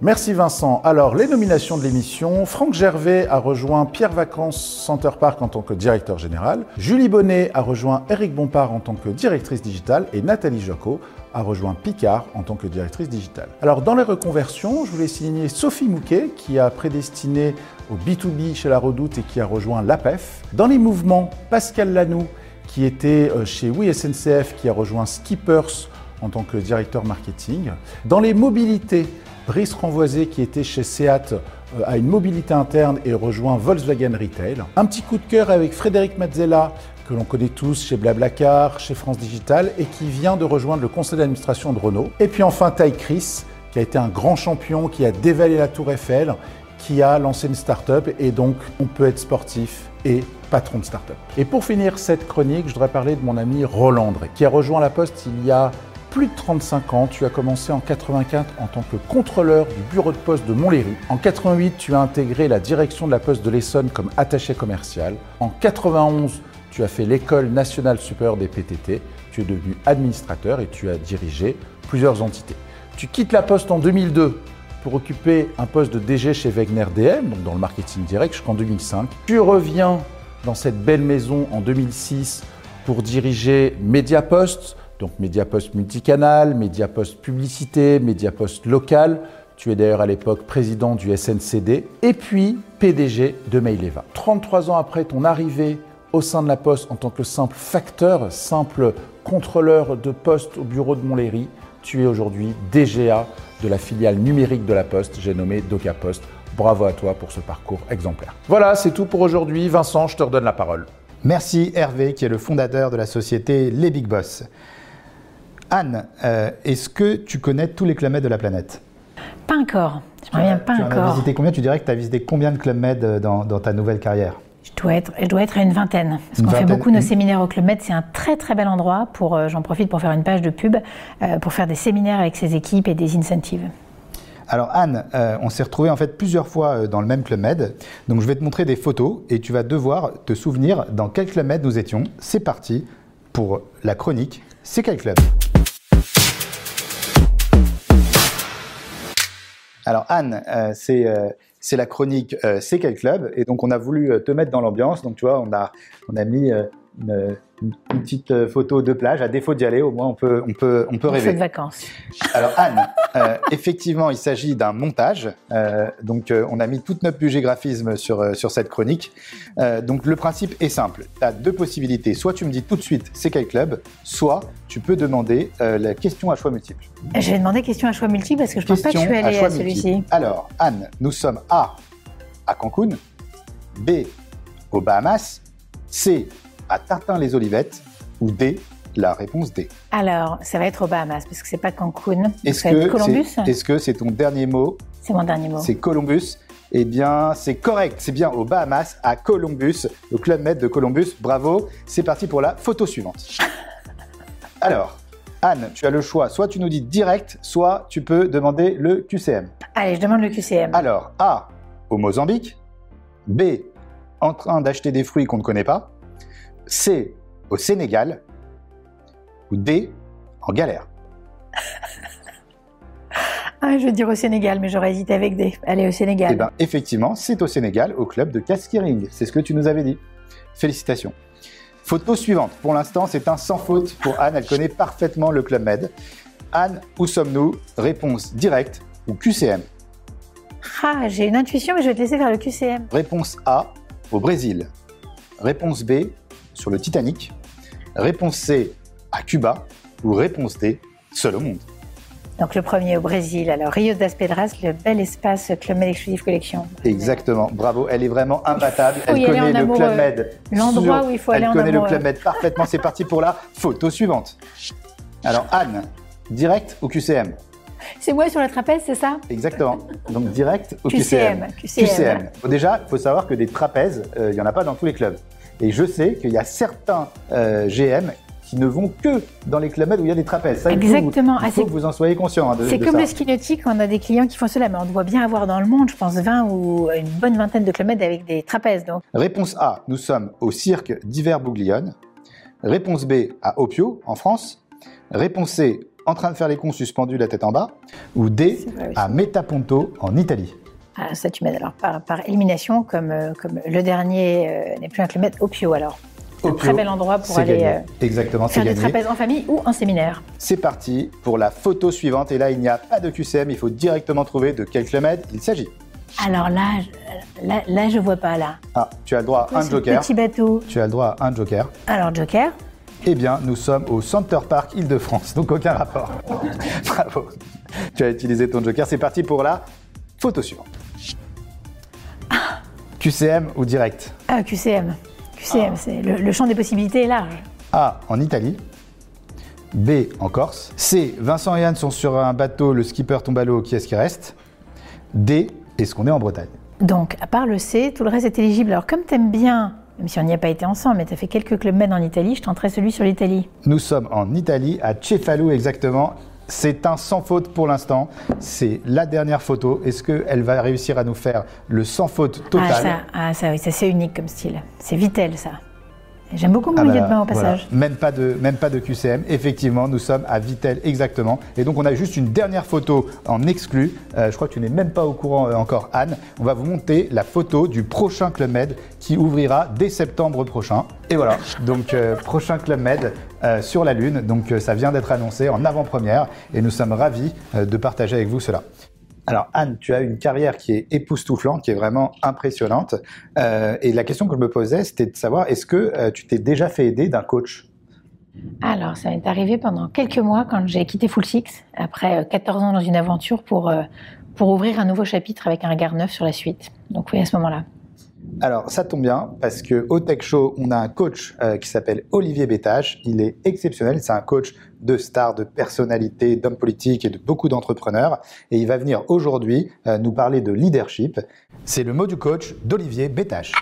S11: Merci Vincent. Alors, les nominations de l'émission. Franck Gervais a rejoint Pierre Vacances Center Park en tant que directeur général. Julie Bonnet a rejoint Eric Bompard en tant que directrice digitale. Et Nathalie Jocot a rejoint Picard en tant que directrice digitale. Alors, dans les reconversions, je voulais signer Sophie Mouquet qui a prédestiné au B2B chez La Redoute et qui a rejoint l'APEF. Dans les mouvements, Pascal Lanoux qui était euh, chez Oui SNCF qui a rejoint Skippers en tant que directeur marketing. Dans les mobilités, Brice Renvoisé qui était chez Seat euh, a une mobilité interne et rejoint Volkswagen Retail. Un petit coup de cœur avec Frédéric Mazzella que l'on connaît tous chez Blablacar, chez France Digital et qui vient de rejoindre le conseil d'administration de Renault. Et puis enfin Ty Chris qui a été un grand champion, qui a dévalé la tour Eiffel, qui a lancé une start-up et donc on peut être sportif et patron de start-up. Et pour finir cette chronique, je voudrais parler de mon ami Roland qui a rejoint la Poste il y a plus de 35 ans. Tu as commencé en 84 en tant que contrôleur du bureau de poste de Montlhéry. En 88, tu as intégré la direction de la Poste de l'Essonne comme attaché commercial. En 91, tu as fait l'école nationale supérieure des PTT. Tu es devenu administrateur et tu as dirigé plusieurs entités. Tu quittes la Poste en 2002 pour occuper un poste de DG chez Wegner DM, donc dans le marketing direct, jusqu'en 2005. Tu reviens dans cette belle maison en 2006 pour diriger Mediapost, donc Mediapost multicanal, Mediapost publicité, Mediapost local. Tu es d'ailleurs à l'époque président du SNCD et puis PDG de Maileva. 33 ans après ton arrivée au sein de la Poste en tant que simple facteur, simple contrôleur de poste au bureau de Montlhéry, tu es aujourd'hui DGA de la filiale numérique de la Poste, j'ai nommé Doca Post. Bravo à toi pour ce parcours exemplaire. Voilà, c'est tout pour aujourd'hui. Vincent, je te redonne la parole.
S1: Merci Hervé, qui est le fondateur de la société Les Big Boss. Anne, euh, est-ce que tu connais tous les Club Med de la planète?
S3: Pas encore. Bien pas
S1: Tu en as
S3: encore.
S1: visité combien? Tu dirais que tu as visité combien de Club Med euh, dans, dans ta nouvelle carrière?
S3: Je dois être, je dois être à une vingtaine. Parce qu'on fait beaucoup nos séminaires au Club Med. C'est un très très bel endroit. Pour, euh, j'en profite pour faire une page de pub, euh, pour faire des séminaires avec ses équipes et des incentives.
S1: Alors Anne, euh, on s'est retrouvé en fait plusieurs fois dans le même Club Med. Donc je vais te montrer des photos et tu vas devoir te souvenir dans quel Club Med nous étions. C'est parti pour la chronique. C'est quel club? Alors Anne, euh, c'est euh, la chronique euh, C'est quel club Et donc on a voulu euh, te mettre dans l'ambiance. Donc tu vois, on a, on a mis euh, une, une petite euh, photo de plage. À défaut d'y aller, au moins on peut, on peut, on peut rêver.
S3: de vacances.
S1: Alors Anne, euh, effectivement, il s'agit d'un montage. Euh, donc euh, on a mis toute notre budget graphisme sur, sur cette chronique. Donc le principe est simple. Tu as deux possibilités. Soit tu me dis tout de suite c'est quel club, soit tu peux demander la question à choix multiple.
S3: Je vais demander question à choix multiple parce que je pense pas que je suis
S1: à
S3: allée à celui-ci.
S1: Alors Anne, nous sommes A à Cancun, B aux Bahamas, C à Tartin-les-Olivettes ou D la réponse D.
S3: Alors, ça va être aux Bahamas parce que c'est pas Cancun.
S1: Est-ce que
S3: Columbus
S1: c'est est-ce que c'est ton dernier mot
S3: C'est mon dernier mot.
S1: C'est Columbus. Eh bien, c'est correct. C'est bien aux Bahamas, à Columbus, au Club Med de Columbus. Bravo. C'est parti pour la photo suivante. *laughs* Alors, Anne, tu as le choix. Soit tu nous dis direct, soit tu peux demander le QCM.
S3: Allez, je demande le QCM.
S1: Alors, A, au Mozambique. B, en train d'acheter des fruits qu'on ne connaît pas. C, au Sénégal. Ou D, en galère.
S3: Ah, je vais dire au Sénégal, mais j'aurais hésité avec des. Allez, au Sénégal.
S1: Eh bien, effectivement, c'est au Sénégal, au club de Kaskiring. C'est ce que tu nous avais dit. Félicitations. Photo suivante. Pour l'instant, c'est un sans faute pour Anne. Elle connaît parfaitement le Club Med. Anne, où sommes-nous? Réponse directe ou QCM
S3: Ah, j'ai une intuition, mais je vais te laisser faire le QCM.
S1: Réponse A, au Brésil. Réponse B, sur le Titanic. Réponse C, à Cuba. Ou réponse D, seul au monde.
S3: Donc le premier au Brésil, alors Rio das Pedras, le bel espace Club Med Exclusive Collection.
S1: Exactement, bravo, elle est vraiment imbattable. Elle connaît le. Club Med.
S3: L'endroit où il faut aller
S1: Elle
S3: en
S1: connaît le. Club Med parfaitement. C'est parti pour la photo suivante. Alors Anne, direct ou QCM
S3: C'est moi sur la trapèze, c'est ça?
S1: Exactement. Donc direct au
S3: QCM,
S1: QCM.
S3: QCM.
S1: Bon, déjà, il faut savoir que des trapèzes, euh, il n'y en a pas dans tous les clubs. Et je sais qu'il y a certains euh, GM qui ne vont que dans les clubs où il y a des trapèzes. Ça, il faut-
S3: Exactement.
S1: Il
S3: Ah,
S1: faut
S3: c'est-
S1: que vous en soyez conscient hein,
S3: C'est comme
S1: ça.
S3: le ski nautique, on a des clients qui font cela, mais on doit bien avoir dans le monde, je pense, 20 ou une bonne vingtaine de kilomètres avec des trapèzes. Donc,
S1: Réponse A, nous sommes au cirque d'hiver Bouglione. Réponse B, à Opio, en France. Réponse C, en train de faire les cons suspendus la tête en bas. Ou D, à Metaponto, en Italie.
S3: Ça, tu m'aides alors par, par élimination, comme, euh, comme le dernier euh, n'est plus un kilomètre, Opio alors. Un
S1: Opio,
S3: très bel endroit pour aller euh,
S1: Exactement,
S3: faire des
S1: gagné.
S3: trapèzes en famille ou en séminaire.
S1: C'est parti pour la photo suivante. Et là, il n'y a pas de QCM, il faut directement trouver de quel kilomètre il s'agit.
S3: Alors là, je, là, là, je vois pas là.
S1: Ah, tu as le droit à un joker.
S3: Petit bateau.
S1: Tu as le droit à un joker.
S3: Alors, Joker.
S1: Eh bien, nous sommes au Center Park Île-de-France, donc aucun rapport. *laughs* Bravo. Tu as utilisé ton joker. C'est parti pour la photo suivante. QCM ou direct
S3: Ah, QCM. QCM, c'est le, le champ des possibilités est large.
S1: A en Italie. B en Corse. C. Vincent et Anne sont sur un bateau, le skipper tombe à l'eau, qui est-ce qui reste? D. Est-ce qu'on est en Bretagne?
S3: Donc, à part le C, tout le reste est éligible. Alors, comme t'aimes bien, même si on n'y a pas été ensemble, mais t'as fait quelques clubs med en Italie, je tenterai celui sur l'Italie.
S1: Nous sommes en Italie, à Cefalù exactement. C'est un sans faute pour l'instant. C'est la dernière photo. Est-ce qu'elle va réussir à nous faire le sans faute total
S3: Ah, ça, ah, ça oui, ça c'est unique comme style. C'est Vitel, ça. J'aime beaucoup mon
S1: Ah
S3: milieu de bain au
S1: voilà.
S3: passage.
S1: Même, pas de, même pas de QCM. Effectivement, nous sommes à Vitel exactement. Et donc, on a juste une dernière photo en exclu. Euh, je crois que tu n'es même pas au courant euh, encore, Anne. On va vous monter la photo du prochain Club Med qui ouvrira dès septembre prochain. Et voilà. Donc, euh, prochain Club Med sur la Lune. Donc, ça vient d'être annoncé en avant-première. Et nous sommes ravis de partager avec vous cela. Alors Anne, tu as une carrière qui est époustouflante, qui est vraiment impressionnante. Euh, et la question que je me posais, c'était de savoir, est-ce que euh, tu t'es déjà fait aider d'un coach?
S3: Alors, ça m'est arrivé pendant quelques mois quand j'ai quitté Full Six, après euh, 14 ans dans une aventure pour, euh, pour ouvrir un nouveau chapitre avec un regard neuf sur la suite. Donc oui, à ce moment-là.
S1: Alors ça tombe bien parce que au Tech Show, on a un coach euh, qui s'appelle Olivier Bétache. Il est exceptionnel. C'est un coach de stars, de personnalités, d'hommes politiques et de beaucoup d'entrepreneurs. Et il va venir aujourd'hui euh, nous parler de leadership. C'est le mot du coach d'Olivier Bétache.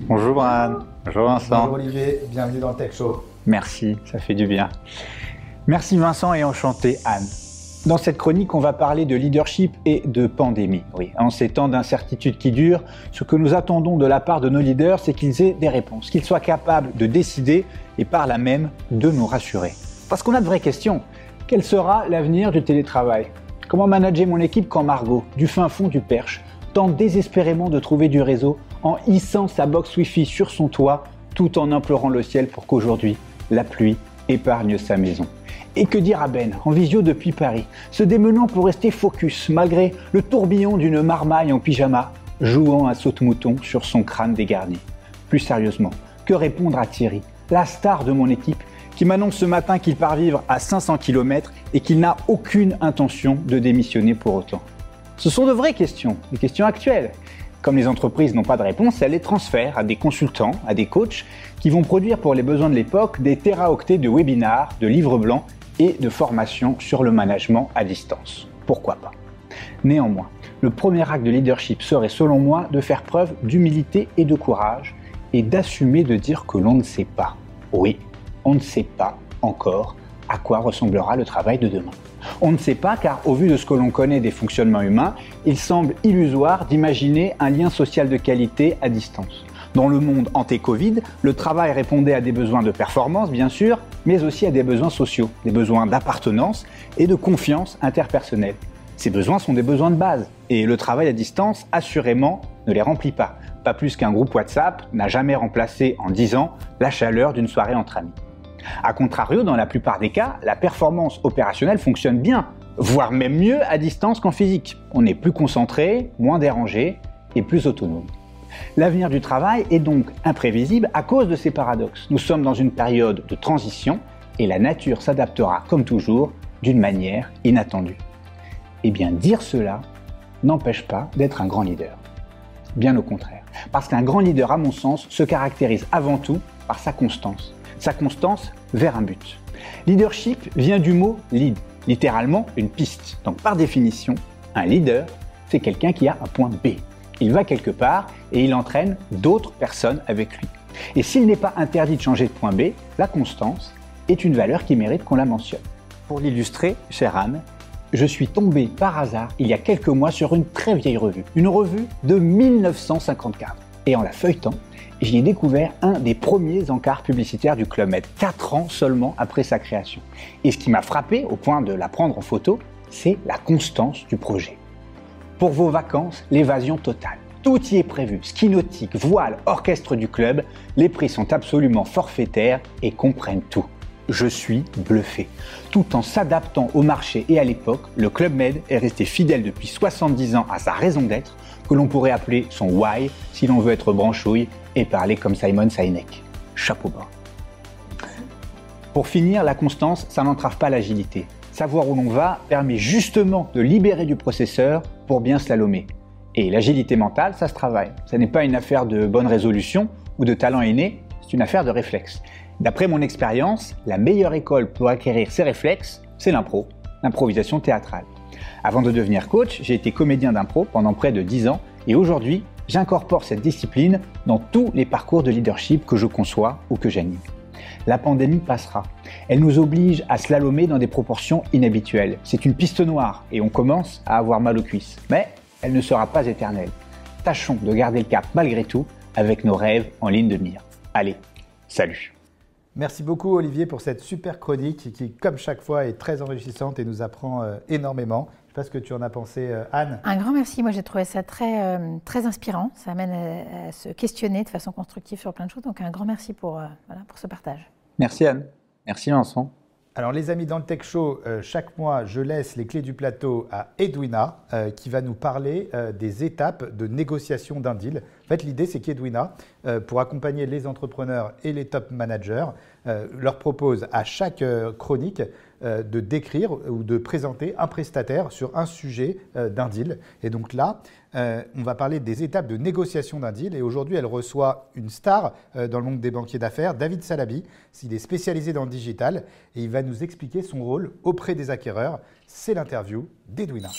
S12: Bonjour Anne, bonjour Vincent.
S1: Bonjour Olivier, bienvenue dans le Tech Show.
S12: Merci, ça fait du bien. Merci Vincent et enchanté Anne. Dans cette chronique, on va parler de leadership et de pandémie. En ces temps d'incertitude qui durent, ce que nous attendons de la part de nos leaders, c'est qu'ils aient des réponses, qu'ils soient capables de décider et par là même de nous rassurer. Parce qu'on a de vraies questions. Quel sera l'avenir du télétravail? Comment manager mon équipe quand Margot, du fin fond du Perche, tente désespérément de trouver du réseau en hissant sa box Wi-Fi sur son toit tout en implorant le ciel pour qu'aujourd'hui, la pluie épargne sa maison? Et que dire à Ben, en visio depuis Paris, se démenant pour rester focus malgré le tourbillon d'une marmaille en pyjama, jouant à saute-mouton sur son crâne dégarni. Plus sérieusement, que répondre à Thierry, la star de mon équipe, qui m'annonce ce matin qu'il part vivre à 500 km et qu'il n'a aucune intention de démissionner pour autant? Ce sont de vraies questions, des questions actuelles. Comme les entreprises n'ont pas de réponse, elles les transfèrent à des consultants, à des coachs, qui vont produire pour les besoins de l'époque des téraoctets de webinars, de livres blancs et de formations sur le management à distance. Pourquoi pas? Néanmoins, le premier acte de leadership serait selon moi de faire preuve d'humilité et de courage et d'assumer de dire que l'on ne sait pas. Oui, on ne sait pas encore à quoi ressemblera le travail de demain. On ne sait pas car au vu de ce que l'on connaît des fonctionnements humains, il semble illusoire d'imaginer un lien social de qualité à distance. Dans le monde anté-Covid, le travail répondait à des besoins de performance, bien sûr, mais aussi à des besoins sociaux, des besoins d'appartenance et de confiance interpersonnelle. Ces besoins sont des besoins de base, et le travail à distance, assurément, ne les remplit pas. Pas plus qu'un groupe WhatsApp n'a jamais remplacé en 10 ans la chaleur d'une soirée entre amis. A contrario, dans la plupart des cas, la performance opérationnelle fonctionne bien, voire même mieux à distance qu'en physique. On est plus concentré, moins dérangé et plus autonome. L'avenir du travail est donc imprévisible à cause de ces paradoxes. Nous sommes dans une période de transition et la nature s'adaptera comme toujours d'une manière inattendue. Eh bien, dire cela n'empêche pas d'être un grand leader. Bien au contraire. Parce qu'un grand leader, à mon sens, se caractérise avant tout par sa constance. Sa constance vers un but. Leadership vient du mot lead, littéralement une piste. Donc par définition, un leader, c'est quelqu'un qui a un point B. Il va quelque part et il entraîne d'autres personnes avec lui. Et s'il n'est pas interdit de changer de point B, la constance est une valeur qui mérite qu'on la mentionne. Pour l'illustrer, chère Anne, je suis tombé par hasard il y a quelques mois sur une très vieille revue, une revue de 1954. Et en la feuilletant, j'y ai découvert un des premiers encarts publicitaires du Club Med, 4 ans seulement après sa création. Et ce qui m'a frappé au point de la prendre en photo, c'est la constance du projet. Pour vos vacances, l'évasion totale. Tout y est prévu. Ski nautique, voile, orchestre du club. Les prix sont absolument forfaitaires et comprennent tout. Je suis bluffé. Tout en s'adaptant au marché et à l'époque, le Club Med est resté fidèle depuis 70 ans à sa raison d'être, que l'on pourrait appeler son why si l'on veut être branchouille et parler comme Simon Sinek. Chapeau bas. Pour finir, la constance, ça n'entrave pas l'agilité. Savoir où l'on va permet justement de libérer du processeur pour bien slalomer. Et l'agilité mentale, ça se travaille. Ce n'est pas une affaire de bonne résolution ou de talent inné, c'est une affaire de réflexe. D'après mon expérience, la meilleure école pour acquérir ces réflexes, c'est l'impro, l'improvisation théâtrale. Avant de devenir coach, j'ai été comédien d'impro pendant près de 10 ans et aujourd'hui, j'incorpore cette discipline dans tous les parcours de leadership que je conçois ou que j'anime. La pandémie passera. Elle nous oblige à slalomer dans des proportions inhabituelles. C'est une piste noire et on commence à avoir mal aux cuisses. Mais elle ne sera pas éternelle. Tâchons de garder le cap malgré tout avec nos rêves en ligne de mire. Allez, salut
S1: Merci beaucoup Olivier pour cette super chronique qui, comme chaque fois, est très enrichissante et nous apprend euh, énormément. Je ne sais pas ce que tu en as pensé, euh, Anne.
S3: Un grand merci. Moi, j'ai trouvé ça très, euh, très inspirant. Ça amène à, à, se questionner de façon constructive sur plein de choses. Donc, un grand merci pour, voilà, pour ce partage.
S12: Merci Anne. Merci Vincent.
S1: Alors les amis, dans le Tech Show, euh, chaque mois, je laisse les clés du plateau à Edwina, euh, qui va nous parler euh, des étapes de négociation d'un deal. En fait, l'idée, c'est qu'Edwina, pour accompagner les entrepreneurs et les top managers, leur propose à chaque chronique de décrire ou de présenter un prestataire sur un sujet d'un deal. Et donc là, euh, on va parler des étapes de négociation d'un deal. Et aujourd'hui, elle reçoit une star euh, dans le monde des banquiers d'affaires, David Salabi. Il est spécialisé dans le digital et il va nous expliquer son rôle auprès des acquéreurs. C'est l'interview d'Edwina.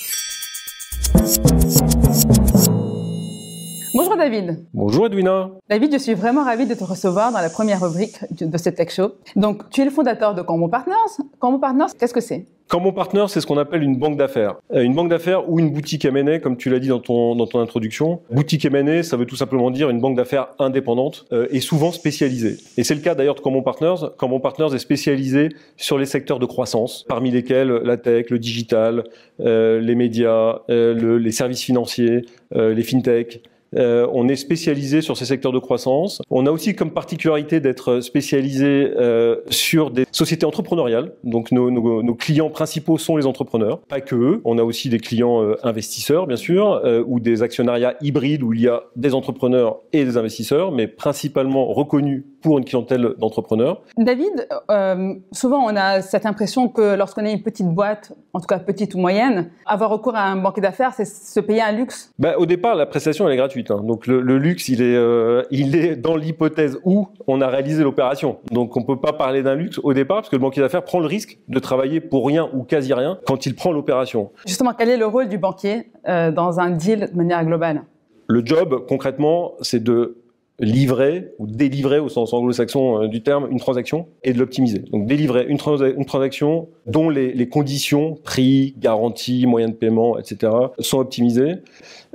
S13: Bonjour David.
S14: Bonjour Edwina.
S13: David, je suis vraiment ravie de te recevoir dans la première rubrique de ce Tech Show. Donc, tu es le fondateur de Combo Partners. Combo Partners, qu'est-ce que c'est?
S14: Combo Partners, c'est ce qu'on appelle une banque d'affaires. Euh, une banque d'affaires ou une boutique M&A, comme tu l'as dit dans ton, dans ton introduction. Boutique M&A, ça veut tout simplement dire une banque d'affaires indépendante euh, et souvent spécialisée. Et c'est le cas d'ailleurs de Combo Partners. Combo Partners est spécialisé sur les secteurs de croissance, parmi lesquels la tech, le digital, euh, les médias, euh, le, les services financiers, euh, les fintech, euh, on est spécialisé sur ces secteurs de croissance. On a aussi comme particularité d'être spécialisé euh, sur des sociétés entrepreneuriales. Donc nos, nos, nos, clients principaux sont les entrepreneurs, pas que eux. On a aussi des clients euh, investisseurs, bien sûr, euh, ou des actionnariats hybrides où il y a des entrepreneurs et des investisseurs, mais principalement reconnus pour une clientèle d'entrepreneurs.
S13: David, euh, souvent on a cette impression que lorsqu'on est une petite boîte, en tout cas petite ou moyenne, avoir recours à un banquier d'affaires, c'est se payer un luxe.
S14: Bah, au départ, la prestation elle est gratuite. Hein. Donc le, le, luxe, il est, euh, il est dans l'hypothèse où on a réalisé l'opération. Donc on peut pas parler d'un luxe au départ parce que le banquier d'affaires prend le risque de travailler pour rien ou quasi rien quand il prend l'opération.
S13: Justement, quel est le rôle du banquier euh, dans un deal de manière globale?
S14: Le job, concrètement, c'est de livrer ou délivrer au sens anglo-saxon du terme une transaction et de l'optimiser. Donc délivrer une, trans une transaction dont les, conditions, prix, garantie, moyens de paiement, etc. sont optimisées.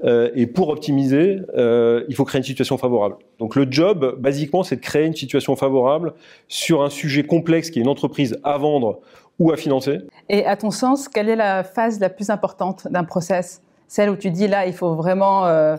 S14: Euh, et pour optimiser, euh, il faut créer une situation favorable. Donc le job, basiquement, c'est de créer une situation favorable sur un sujet complexe qui est une entreprise à vendre ou à financer.
S13: Et à ton sens, quelle est la phase la plus importante d'un process? Celle où tu dis là, il faut vraiment euh,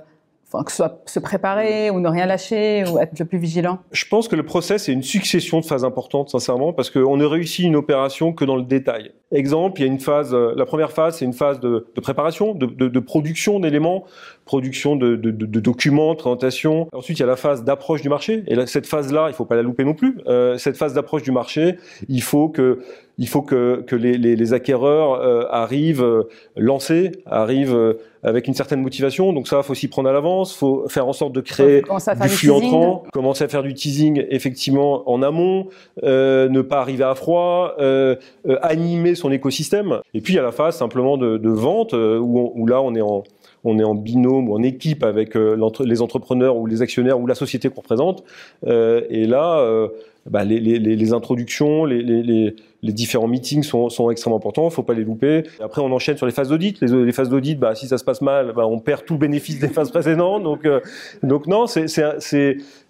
S13: Que ce soit se préparer ou ne rien lâcher ou être le plus vigilant
S14: Je pense que le process est une succession de phases importantes, sincèrement, parce qu'on ne réussit une opération que dans le détail. Exemple, il y a une phase, la première phase, c'est une phase de, de préparation, de, de, de production d'éléments, production de, de, documents, de présentation. Ensuite, il y a la phase d'approche du marché. Et là, cette phase-là, il faut pas la louper non plus. Euh, cette phase d'approche du marché, il faut que il faut que, que les, les, les acquéreurs euh, arrivent euh, lancés, arrivent euh, avec une certaine motivation. Donc ça, il faut s'y prendre à l'avance. faut faire en sorte de créer du flux entrant, commencer à faire du teasing effectivement en amont, euh, ne pas arriver à froid, euh, animer son écosystème. Et puis il y a la phase simplement de, vente où, on, où là on est en on est en binôme ou en équipe avec euh, les entrepreneurs ou les actionnaires ou la société qu'on représente. Euh, et là, euh, bah, les, les, les, introductions, les, les, différents meetings sont, sont extrêmement importants, il faut pas les louper. Après, on enchaîne sur les phases d'audit. Les, phases d'audit, bah, si ça se passe mal, bah, on perd tout le bénéfice des phases précédentes. Donc, euh, donc non, c'est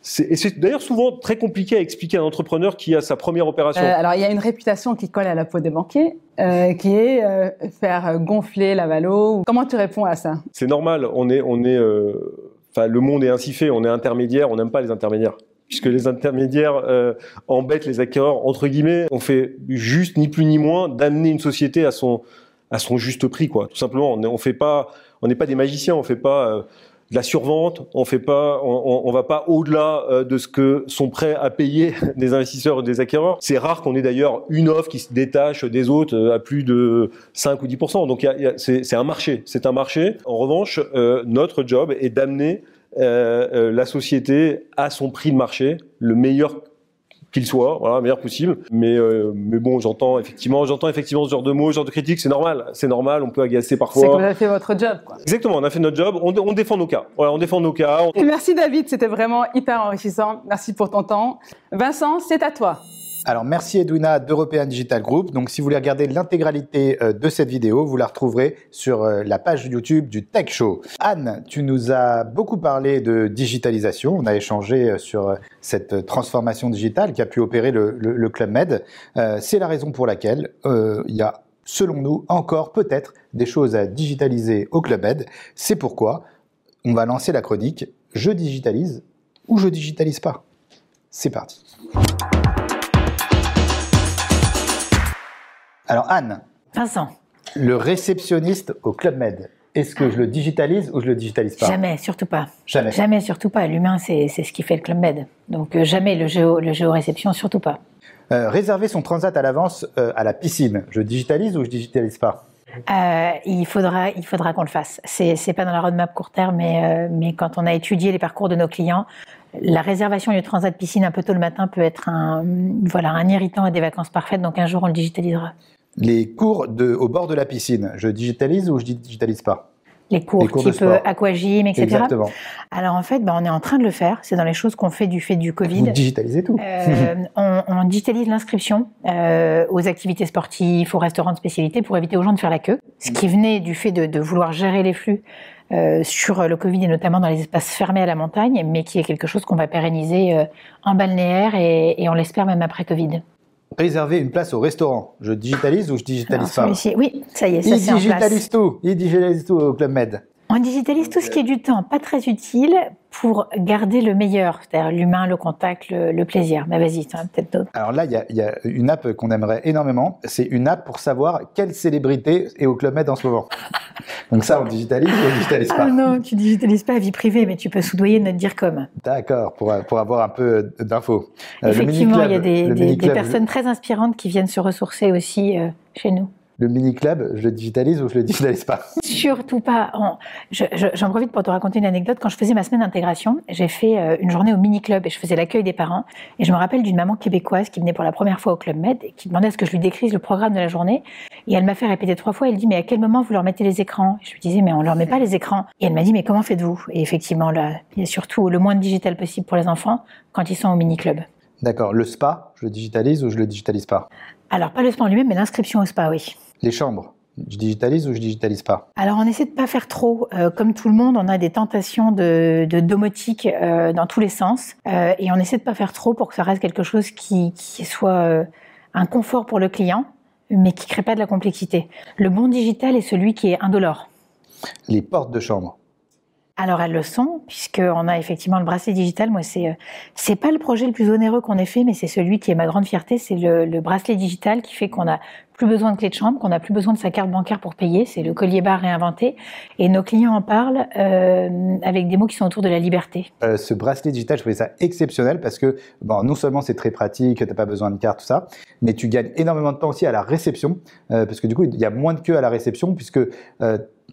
S14: c'est d'ailleurs souvent très compliqué à expliquer à un entrepreneur qui a sa première opération.
S13: Euh, alors, il y a une réputation qui colle à la peau des banquiers, euh, qui est euh, faire gonfler la valo. Comment tu réponds à ça?
S14: C'est normal. On est, on est, enfin, le monde est ainsi fait. On est intermédiaire. On n'aime pas les intermédiaires puisque les intermédiaires euh, embêtent les acquéreurs entre guillemets. On fait juste ni plus ni moins d'amener une société à son à son juste prix quoi. Tout simplement, on, on fait pas, on n'est pas des magiciens, on fait pas euh, de la survente, on fait pas, on, on va pas au-delà euh, de ce que sont prêts à payer *laughs* des investisseurs et des acquéreurs. C'est rare qu'on ait d'ailleurs une offre qui se détache des autres euh, à plus de 5 ou 10 Donc c'est un marché, c'est un marché. En revanche, euh, notre job est d'amener euh, euh, la société à son prix de marché, le meilleur qu'il soit, voilà, meilleur possible. Mais euh, mais bon, j'entends effectivement, j'entends effectivement ce genre de mots, ce genre de critiques, c'est normal, c'est normal, on peut agacer parfois.
S13: C'est vous avez fait votre job. Quoi.
S14: Exactement, on a fait notre job, on, on défend nos cas. Voilà, on défend nos cas. On...
S13: Et merci David, c'était vraiment hyper enrichissant. Merci pour ton temps. Vincent, c'est à toi.
S1: Alors merci Edwina d'European Digital Group. Donc si vous voulez regarder l'intégralité euh, de cette vidéo, vous la retrouverez sur euh, la page YouTube du Tech Show. Anne, tu nous as beaucoup parlé de digitalisation. On a échangé euh, sur cette transformation digitale qui a pu opérer le, Club Med. C'est la raison pour laquelle il y a, selon nous, encore peut-être des choses à digitaliser au Club Med. C'est pourquoi on va lancer la chronique Je digitalise ou je digitalise pas? C'est parti. Alors Anne.
S3: Vincent.
S1: Le réceptionniste au Club Med. Est-ce que je le digitalise ou je le digitalise pas?
S3: Jamais, surtout pas.
S1: Jamais.
S3: Jamais, surtout pas. L'humain, c'est ce qui fait le Club Med. Donc euh, jamais le géo, le géo-réception, surtout pas.
S1: Euh, réserver son transat à l'avance euh, à la piscine. Je digitalise ou je digitalise pas?
S3: Euh, il faudra, il faudra qu'on le fasse. C'est, c'est pas dans la roadmap court terme, mais, euh, mais quand on a étudié les parcours de nos clients, la réservation du transat piscine un peu tôt le matin peut être un, voilà, un irritant et des vacances parfaites. Donc un jour, on le digitalisera.
S1: Les cours de, au bord de la piscine, je digitalise ou je digitalise pas?
S3: Les cours,
S1: Les cours
S3: type
S1: sport.
S3: aquagym, etc.
S1: Exactement.
S3: Alors en fait, ben, on est en train de le faire. C'est dans les choses qu'on fait du fait du Covid.
S1: Vous digitalisez tout.
S3: Euh, on, on digitalise l'inscription euh, aux activités sportives, aux restaurants de spécialité pour éviter aux gens de faire la queue. Ce qui venait du fait de, de vouloir gérer les flux euh, sur le Covid et notamment dans les espaces fermés à la montagne, mais qui est quelque chose qu'on va pérenniser euh, en balnéaire et, et on l'espère même après Covid.
S1: Réserver une place au restaurant. Je digitalise ou je digitalise pas
S3: Alors, celui-ci- oui, ça y est, ça
S1: Il
S3: c'est en place.
S1: digitalise tout. Il digitalise tout au Club Med.
S3: On digitalise tout ce qui est du temps pas très utile pour garder le meilleur, c'est-à-dire l'humain, le contact, le, le plaisir. Mais vas-y, tu as peut-être d'autres.
S1: Alors là, il y a, il y a une app qu'on aimerait énormément. C'est une app pour savoir quelle célébrité est au Club Med en ce moment. *laughs* Donc ça, on digitalise ou on digitalise pas
S3: Ah non, tu digitalises pas la vie privée, mais tu peux soudoyer notre dire comme.
S1: D'accord, pour, pour avoir un peu d'infos. Euh,
S3: Effectivement, il y a des, des- personnes très inspirantes qui viennent se ressourcer aussi euh, chez nous.
S1: Le mini-club, je le digitalise ou je le digitalise pas?
S3: Surtout pas. en- je- je- J'en profite pour te raconter une anecdote. Quand je faisais ma semaine d'intégration, j'ai fait euh, une journée au mini-club et je faisais l'accueil des parents. Et je me rappelle d'une maman québécoise qui venait pour la première fois au Club Med et qui demandait à ce que je lui décrive le programme de la journée. Et elle m'a fait répéter trois fois. Elle dit, mais à quel moment vous leur mettez les écrans? Je lui disais, mais on leur met pas les écrans. Et elle m'a dit, mais comment faites-vous? Et effectivement, là, il y a surtout le moins de digital possible pour les enfants quand ils sont au mini-club.
S1: D'accord. Le spa, je le digitalise ou je le digitalise pas?
S3: Alors, pas le spa en lui-même, mais l'inscription au spa, oui.
S1: Les chambres, je digitalise ou je digitalise pas?
S3: Alors on essaie de pas faire trop. Euh, comme tout le monde, on a des tentations de, de domotique euh, dans tous les sens, Euh, et on essaie de pas faire trop pour que ça reste quelque chose qui, qui soit un confort pour le client, mais qui crée pas de la complexité. Le bon digital est celui qui est indolore.
S1: Les portes de chambre.
S3: Alors elles le sont, puisqu'on a effectivement le bracelet digital. Moi, c'est c'est pas le projet le plus onéreux qu'on ait fait, mais c'est celui qui est ma grande fierté. C'est le, le bracelet digital qui fait qu'on a plus besoin de clé de chambre, qu'on a plus besoin de sa carte bancaire pour payer. C'est le collier barre réinventé, et nos clients en parlent euh, avec des mots qui sont autour de la liberté.
S1: Euh, ce bracelet digital, je trouvais ça exceptionnel parce que bon, non seulement c'est très pratique, t'as pas besoin de carte, tout ça, mais tu gagnes énormément de temps aussi à la réception, euh, parce que du coup, il y a moins de queue à la réception, puisque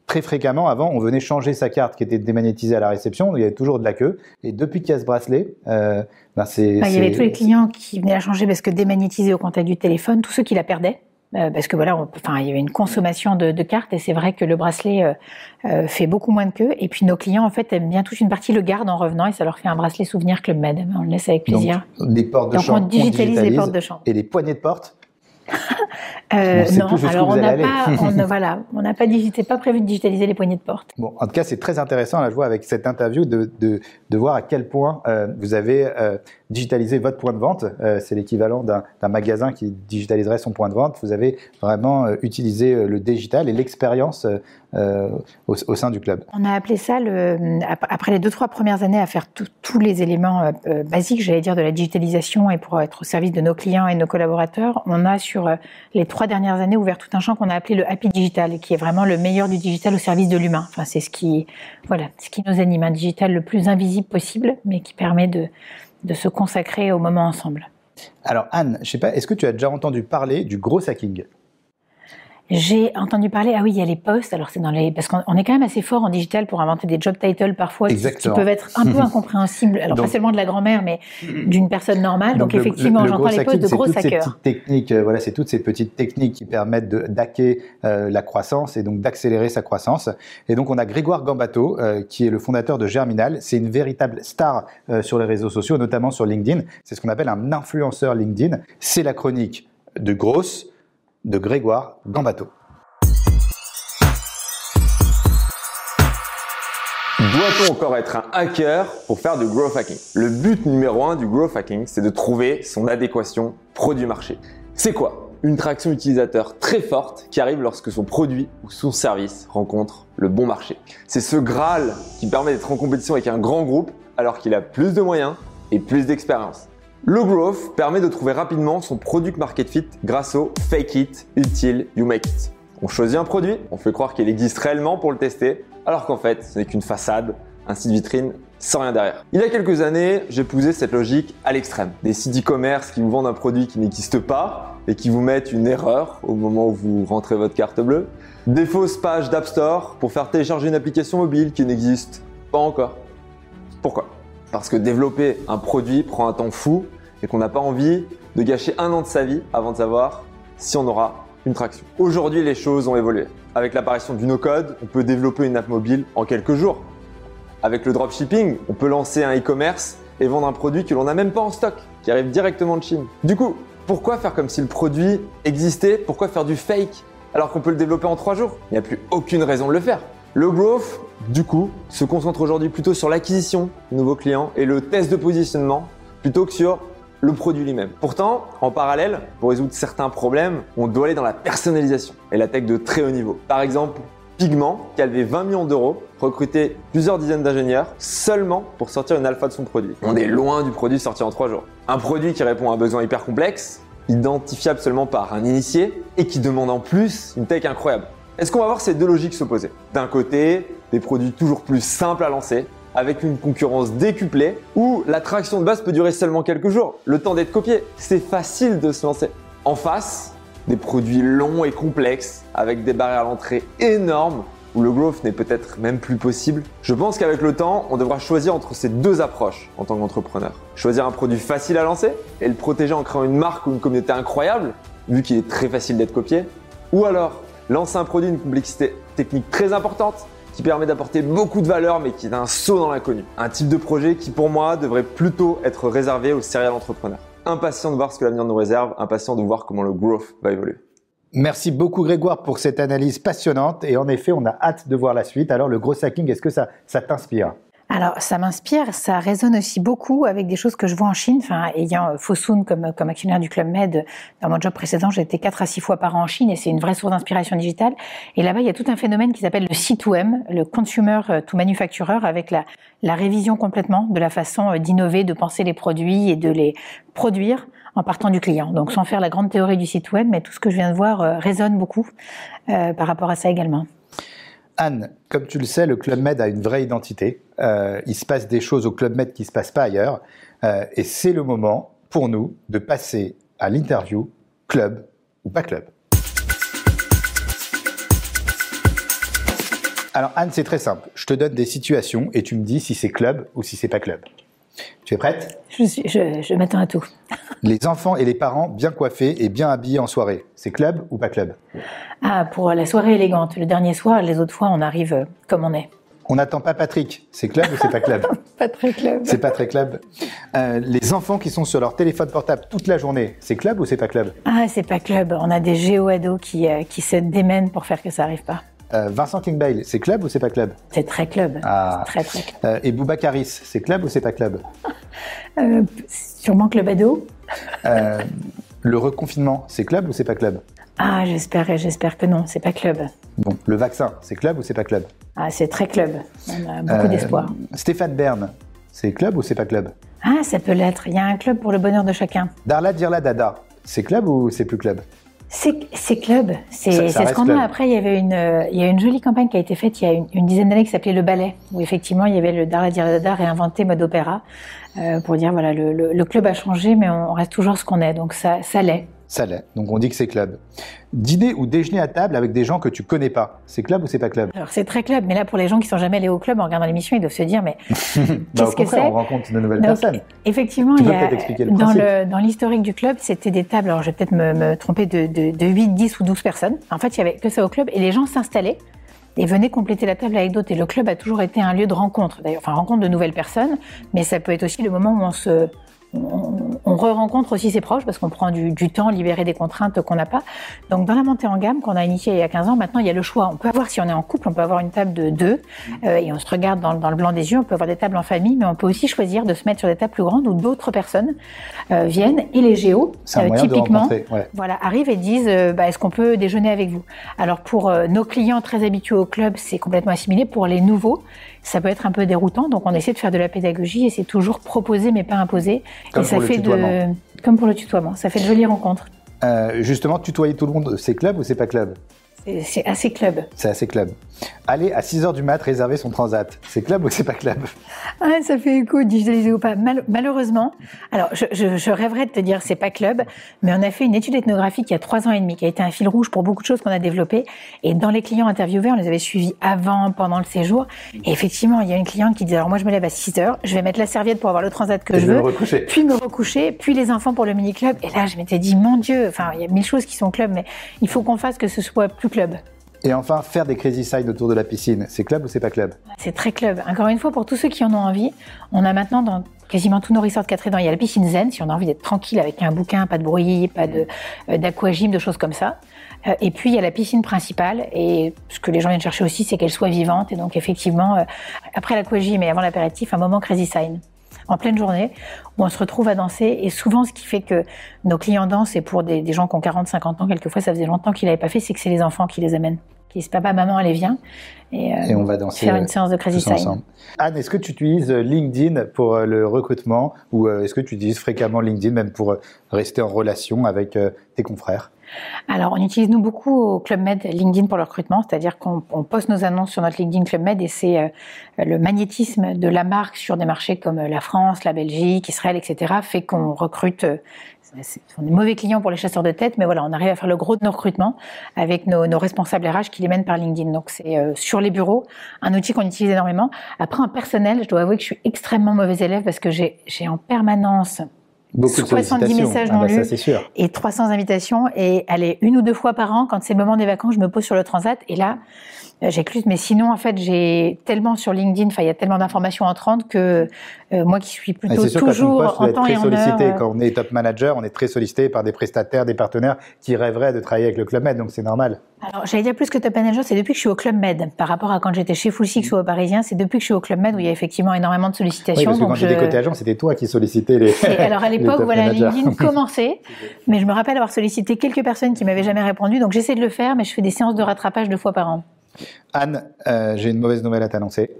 S1: très fréquemment, avant, on venait changer sa carte qui était démagnétisée à la réception, il y avait toujours de la queue, et depuis qu'il y a ce bracelet, euh, ben c'est...
S3: Il y avait tous les clients qui venaient la changer parce que démagnétisés au contact du téléphone, tous ceux qui la perdaient. Euh, parce que voilà, on- enfin, il y avait une consommation de, de cartes et c'est vrai que le bracelet euh, euh, fait beaucoup moins de queue. Et puis nos clients, en fait, aiment bien toute une partie le gardent en revenant et ça leur fait un bracelet souvenir Club Med. On le laisse avec plaisir.
S1: Donc, les portes de
S3: Donc, on
S1: chambre,
S3: digitalise les portes de chambre.
S1: Et les poignées de porte *laughs*
S3: Euh,
S1: On
S3: non, alors on n'a pas, on voilà, on n'a pas digité, pas prévu de digitaliser les poignées de porte.
S1: Bon, en tout cas, c'est très intéressant, là, je vois, avec cette interview, de, de, de voir à quel point euh, vous avez euh, digitalisé votre point de vente. Euh, c'est l'équivalent d'un magasin qui digitaliserait son point de vente. Vous avez vraiment euh, utilisé euh, le digital et l'expérience au, au sein du club.
S3: On a appelé ça, le, ap- après les deux, trois premières années à faire tous les éléments basiques, j'allais dire, de la digitalisation et pour être au service de nos clients et de nos collaborateurs, on a sur les trois dernières années ouvert tout un champ qu'on a appelé le Happy Digital, qui est vraiment le meilleur du digital au service de l'humain. Enfin, c'est ce qui, voilà, ce qui nous anime, un digital le plus invisible possible, mais qui permet de, de se consacrer au moment ensemble.
S1: Alors, Anne, je sais pas, est-ce que tu as déjà entendu parler du gros hacking
S3: J'ai entendu parler, ah oui, il y a les postes, alors c'est dans les. Parce qu'on on est quand même assez fort en digital pour inventer des job titles parfois qui, qui peuvent être un peu *laughs* incompréhensibles. Alors,
S1: Donc-
S3: pas seulement de la grand-mère, mais d'une personne normale. Donc,
S1: le-
S3: effectivement, j'entends les postes
S1: hacking,
S3: de gros
S1: toutes ces
S3: hackers.
S1: petites techniques, euh, voilà, c'est toutes ces petites techniques qui permettent d'hacker euh, la croissance et donc d'accélérer sa croissance. Et donc on a Grégoire Gambato, euh, qui est le fondateur de Germinal. C'est une véritable star euh, sur les réseaux sociaux, notamment sur LinkedIn. C'est ce qu'on appelle un influenceur LinkedIn. C'est la chronique de Grosse de Grégoire Gambato.
S15: Doit-on encore être un hacker pour faire du growth hacking? Le but numéro un du growth hacking, c'est de trouver son adéquation produit-marché. C'est quoi? Une traction utilisateur très forte qui arrive lorsque son produit ou son service rencontre le bon marché. C'est ce Graal qui permet d'être en compétition avec un grand groupe alors qu'il a plus de moyens et plus d'expérience. Le growth permet de trouver rapidement son product market fit grâce au fake it until you make it. On choisit un produit, on fait croire qu'il existe réellement pour le tester, alors qu'en fait, ce n'est qu'une façade, un site vitrine sans rien derrière. Il y a quelques années, j'ai poussé cette logique à l'extrême. Des sites e-commerce qui vous vendent un produit qui n'existe pas et qui vous mettent une erreur au moment où vous rentrez votre carte bleue. Des fausses pages d'App Store pour faire télécharger une application mobile qui n'existe pas encore. Pourquoi? Parce que développer un produit prend un temps fou et qu'on n'a pas envie de gâcher un an de sa vie avant de savoir si on aura une traction. Aujourd'hui, les choses ont évolué. Avec l'apparition du no-code, on peut développer une app mobile en quelques jours. Avec le dropshipping, on peut lancer un e-commerce et vendre un produit que l'on n'a même pas en stock, qui arrive directement de Chine. Du coup, pourquoi faire comme si le produit existait? Pourquoi faire du fake alors qu'on peut le développer en trois jours? Il n'y a plus aucune raison de le faire. Le growth, du coup, se concentre aujourd'hui plutôt sur l'acquisition de nouveaux clients et le test de positionnement plutôt que sur le produit lui-même. Pourtant, en parallèle, pour résoudre certains problèmes, on doit aller dans la personnalisation et la tech de très haut niveau. Par exemple, Pigment, qui a levé 20 millions d'euros, recruté plusieurs dizaines d'ingénieurs seulement pour sortir une alpha de son produit. On est loin du produit sorti en 3 jours. Un produit qui répond à un besoin hyper complexe, identifiable seulement par un initié et qui demande en plus une tech incroyable. Est-ce qu'on va voir ces deux logiques s'opposer? D'un côté, des produits toujours plus simples à lancer, avec une concurrence décuplée, où la traction de base peut durer seulement quelques jours, le temps d'être copié. C'est facile de se lancer. En face, des produits longs et complexes, avec des barrières à l'entrée énormes, où le growth n'est peut-être même plus possible. Je pense qu'avec le temps, on devra choisir entre ces deux approches en tant qu'entrepreneur. Choisir un produit facile à lancer et le protéger en créant une marque ou une communauté incroyable, vu qu'il est très facile d'être copié. Ou alors, lancer un produit d'une complexité technique très importante, qui permet d'apporter beaucoup de valeur mais qui est un saut dans l'inconnu. Un type de projet qui pour moi devrait plutôt être réservé aux serial entrepreneurs. Impatient de voir ce que l'avenir nous réserve, impatient de voir comment le growth va évoluer.
S1: Merci beaucoup Grégoire pour cette analyse passionnante et en effet on a hâte de voir la suite. Alors le gros hacking, est-ce que ça, ça t'inspire?
S3: Alors, ça m'inspire, ça résonne aussi beaucoup avec des choses que je vois en Chine. Enfin, ayant euh, Fosun comme, comme actionnaire du Club Med, dans mon job précédent, j'étais 4 à 6 fois par an en Chine et c'est une vraie source d'inspiration digitale. Et là-bas, il y a tout un phénomène qui s'appelle le C2M, le Consumer to Manufacturer, avec la, révision complètement de la façon euh, d'innover, de penser les produits et de les produire en partant du client. Donc, sans faire la grande théorie du site web, mais tout ce que je viens de voir euh, résonne beaucoup euh, par rapport à ça également.
S1: Anne, comme tu le sais, le Club Med a une vraie identité. Euh, il se passe des choses au Club Med qui ne se passent pas ailleurs. Euh, et c'est le moment pour nous de passer à l'interview club ou pas club. Alors Anne, c'est très simple. Je te donne des situations et tu me dis si c'est club ou si c'est pas club. Tu es prête?
S3: Je, je m'attends à tout. *laughs*
S1: Les enfants et les parents bien coiffés et bien habillés en soirée, c'est club ou pas club?
S3: Ah, pour la soirée élégante. Le dernier soir, les autres fois, on arrive euh, comme on est.
S1: On n'attend pas Patrick, c'est club ou c'est pas club? *laughs*
S3: Pas très club.
S1: C'est pas très club. Euh, les enfants qui sont sur leur téléphone portable toute la journée, c'est club ou c'est pas club?
S3: Ah, c'est pas club. On a des géo-ados qui, euh, qui se démènent pour faire que ça arrive pas.
S1: Euh, Vincent Kingbale, c'est club ou c'est pas club?
S3: C'est très club.
S1: Ah.
S3: Très, très club.
S1: Euh, et Boubacaris, c'est club ou c'est pas club? *laughs*
S3: Euh, sûrement club ado.
S1: Le reconfinement, c'est club ou c'est pas club?
S3: Ah, j'espère, j'espère que non, c'est pas club.
S1: Bon, le vaccin, c'est club ou c'est pas club?
S3: Ah, c'est très club. On a beaucoup d'espoir.
S1: Stéphane Bern, c'est club ou c'est pas club?
S3: Ah, ça peut l'être. Il y a un club pour le bonheur de chacun.
S1: Darla Dirla Dada, c'est club ou c'est plus club?
S3: C'est c'est club.
S1: Ça-
S3: C'est ce qu'on a. Après, il y avait une, euh, il y a une jolie campagne qui a été faite il y a une, une dizaine d'années qui s'appelait Le Ballet, où effectivement il y avait le Darla Dirada réinventé mode opéra, euh, pour dire voilà, le, le- le club a changé, mais on reste toujours ce qu'on est. Donc ça, ça l'est.
S1: Ça l'est. Donc on dit que c'est club. Dîner ou déjeuner à table avec des gens que tu connais pas, c'est club ou c'est pas club?
S3: Alors c'est très club, mais là pour les gens qui sont jamais allés au club en regardant l'émission, ils doivent se dire mais *laughs*
S1: Bah,
S3: qu'est-ce que c'est?
S1: on rencontre de nouvelles
S3: Donc,
S1: personnes.
S3: Effectivement,
S1: Tu
S3: il y a,
S1: le
S3: dans
S1: principe.
S3: le dans l'historique du club, c'était des tables. Alors je vais peut-être me, me tromper de, de, de 8, 10 ou 12 personnes. En fait, il y avait que ça au club et les gens s'installaient et venaient compléter la table avec d'autres. Et le club a toujours été un lieu de rencontre, d'ailleurs, enfin rencontre de nouvelles personnes, mais ça peut être aussi le moment où on se on, on re-rencontre aussi ses proches parce qu'on prend du, du temps libéré des contraintes qu'on n'a pas. Donc dans la montée en gamme qu'on a initiée il y a 15 ans, maintenant il y a le choix. On peut avoir, si on est en couple, on peut avoir une table de deux euh, et on se regarde dans, dans le blanc des yeux. On peut avoir des tables en famille, mais on peut aussi choisir de se mettre sur des tables plus grandes où d'autres personnes euh, viennent et les géos,
S1: de
S3: typiquement,
S1: ouais.
S3: voilà, arrivent et disent euh, bah, est-ce qu'on peut déjeuner avec vous? Alors pour euh, nos clients très habitués au club, c'est complètement assimilé. Pour les nouveaux, ça peut être un peu déroutant. Donc on essaie de faire de la pédagogie et c'est toujours proposé mais pas imposé.
S1: Comme
S3: et ça fait de comme pour le tutoiement, ça fait de jolies rencontres.
S1: Euh, justement, tutoyer tout le monde, c'est club ou c'est pas club?
S3: C'est- assez club.
S1: C'est assez club. Aller à 6h du mat réserver son transat, c'est club ou c'est pas club?
S3: Ah, ça fait écho, digitalisé ou pas. Mal- malheureusement, alors je, je- je rêverais de te dire c'est pas club, mais on a fait une étude ethnographique il y a trois ans et demi qui a été un fil rouge pour beaucoup de choses qu'on a développées. Et dans les clients interviewés, on les avait suivis avant, pendant le séjour. Et effectivement, il y a une cliente qui dit alors moi je me lève à 6 heures, je vais mettre la serviette pour avoir le transat que
S1: Et
S3: je veux,
S1: me recoucher.
S3: puis me recoucher, puis les enfants pour le mini club. Et là, je m'étais dit mon Dieu, enfin il y a mille choses qui sont club, mais il faut qu'on fasse que ce soit plus club.
S1: Et enfin, faire des crazy signs autour de la piscine, c'est club ou c'est pas club?
S3: C'est très club. Encore une fois, pour tous ceux qui en ont envie, on a maintenant dans quasiment tous nos resorts de Catrédan, il y a la piscine zen, si on a envie d'être tranquille avec un bouquin, pas de bruit, pas de euh, d'aquagym, de choses comme ça. Euh, et puis il y a la piscine principale, et ce que les gens viennent chercher aussi, c'est qu'elle soit vivante. Et donc effectivement, euh, après l'aquagym et avant l'apéritif, un moment crazy sign en pleine journée, où on se retrouve à danser. Et souvent, ce qui fait que nos clients dansent, et pour des, des gens qui ont 40, 50 ans, quelquefois ça faisait longtemps qu'ils l'avaient pas fait, c'est que c'est les enfants qui les amènent. Qui disent papa, maman, allez, viens. Et, euh,
S1: Et on va danser
S3: faire
S1: euh,
S3: une séance de crazy
S1: ensemble. Anne, est-ce que tu utilises euh, LinkedIn pour le recrutement ou est-ce que tu utilises fréquemment LinkedIn même pour rester en relation avec tes confrères?
S3: Alors, on utilise nous beaucoup au Club Med LinkedIn pour le recrutement, c'est-à-dire qu'on on poste nos annonces sur notre LinkedIn Club Med et c'est euh, le magnétisme de la marque sur des marchés comme euh, la France, la Belgique, Israël, etc. fait qu'on recrute. euh, c'est- on est mauvais clients pour les chasseurs de tête, mais voilà, on arrive à faire le gros de nos recrutements avec nos, responsables RH qui les mènent par LinkedIn. Donc c'est euh, sur les bureaux un outil qu'on utilise énormément. Après, en personnel, je dois avouer que je suis extrêmement mauvais élève parce que j'ai en permanence
S1: Beaucoup de
S3: 70
S1: sollicitations.
S3: messages
S1: Ah
S3: non
S1: bah ça,
S3: lus
S1: c'est sûr.
S3: et 300 invitations. Et allez, une ou deux fois par an, quand c'est le moment des vacances, je me pose sur le transat. Et là, j'écluse. Mais sinon, en fait, j'ai tellement sur LinkedIn, enfin, il y a tellement d'informations entrantes que euh, moi qui suis
S1: Et
S3: plutôt
S1: sûr
S3: toujours
S1: poste,
S3: en temps
S1: très
S3: et en
S1: sollicité.
S3: heure.
S1: Quand on est top manager, on est très sollicité par des prestataires, des partenaires qui rêveraient de travailler avec le Club Med, donc c'est normal.
S3: Alors, j'allais dire plus que top manager, c'est depuis que je suis au Club Med. Par rapport à quand j'étais chez Full Six ou au Parisien, c'est depuis que je suis au Club Med où il y a effectivement énormément de
S1: Oui,
S3: sollicitations.
S1: parce que quand
S3: donc
S1: j'étais
S3: je-
S1: côté agent, c'était toi qui sollicitais les.
S3: Et alors à *laughs* l'époque, voilà,
S1: managers.
S3: LinkedIn *laughs* commençait, mais je me rappelle avoir sollicité quelques personnes qui m'avaient jamais répondu, donc j'essaie de le faire, mais je fais des séances de rattrapage deux fois par an.
S1: Anne, euh, j'ai une mauvaise nouvelle à t'annoncer.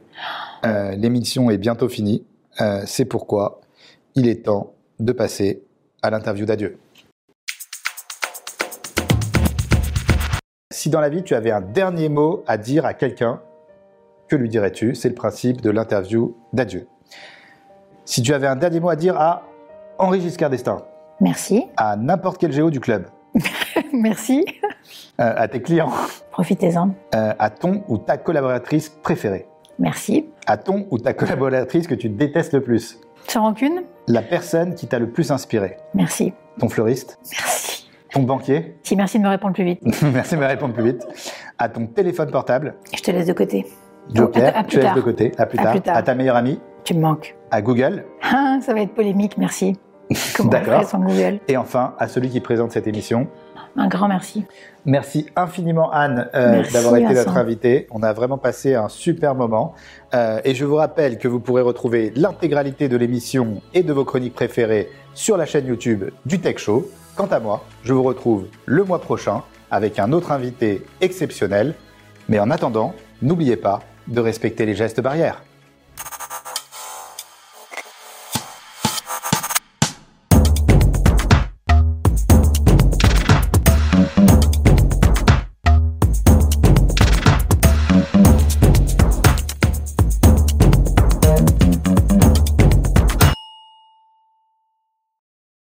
S1: Euh, L'émission est bientôt finie. Euh, c'est pourquoi il est temps de passer à l'interview d'adieu. Si dans la vie tu avais un dernier mot à dire à quelqu'un, que lui dirais-tu? C'est le principe de l'interview d'adieu. Si tu avais un dernier mot à dire à Henri Giscard d'Estaing,
S3: Merci,
S1: à n'importe quel géo du club, *laughs*
S3: merci,
S1: euh, à tes clients, *laughs*
S3: profitez-en,
S1: euh, à ton ou ta collaboratrice préférée,
S3: merci.
S1: à ton ou ta collaboratrice que tu détestes le plus,
S3: Sans rancune,
S1: la personne qui t'a le plus inspiré,
S3: merci.
S1: ton fleuriste,
S3: Merci.
S1: ton banquier,
S3: Si, merci de me répondre plus vite. *laughs*
S1: merci de me répondre plus vite, à ton téléphone portable,
S3: Je te laisse de côté.
S1: Joker,
S3: à- à plus
S1: tu laisses
S3: tard.
S1: de côté, à plus,
S3: À
S1: tard,
S3: plus tard.
S1: à ta meilleure amie,
S3: Tu me manques.
S1: à Google, *laughs*
S3: Ah, ça va être polémique, merci.
S1: D'accord.
S3: Google?
S1: Et enfin à celui qui présente cette émission.
S3: Un grand merci.
S1: Merci infiniment Anne euh, d'avoir été notre invitée. On a vraiment passé un super moment. Euh, et je vous rappelle que vous pourrez retrouver l'intégralité de l'émission et de vos chroniques préférées sur la chaîne YouTube du Tech Show. Quant à moi, je vous retrouve le mois prochain avec un autre invité exceptionnel. Mais en attendant, n'oubliez pas de respecter les gestes barrières.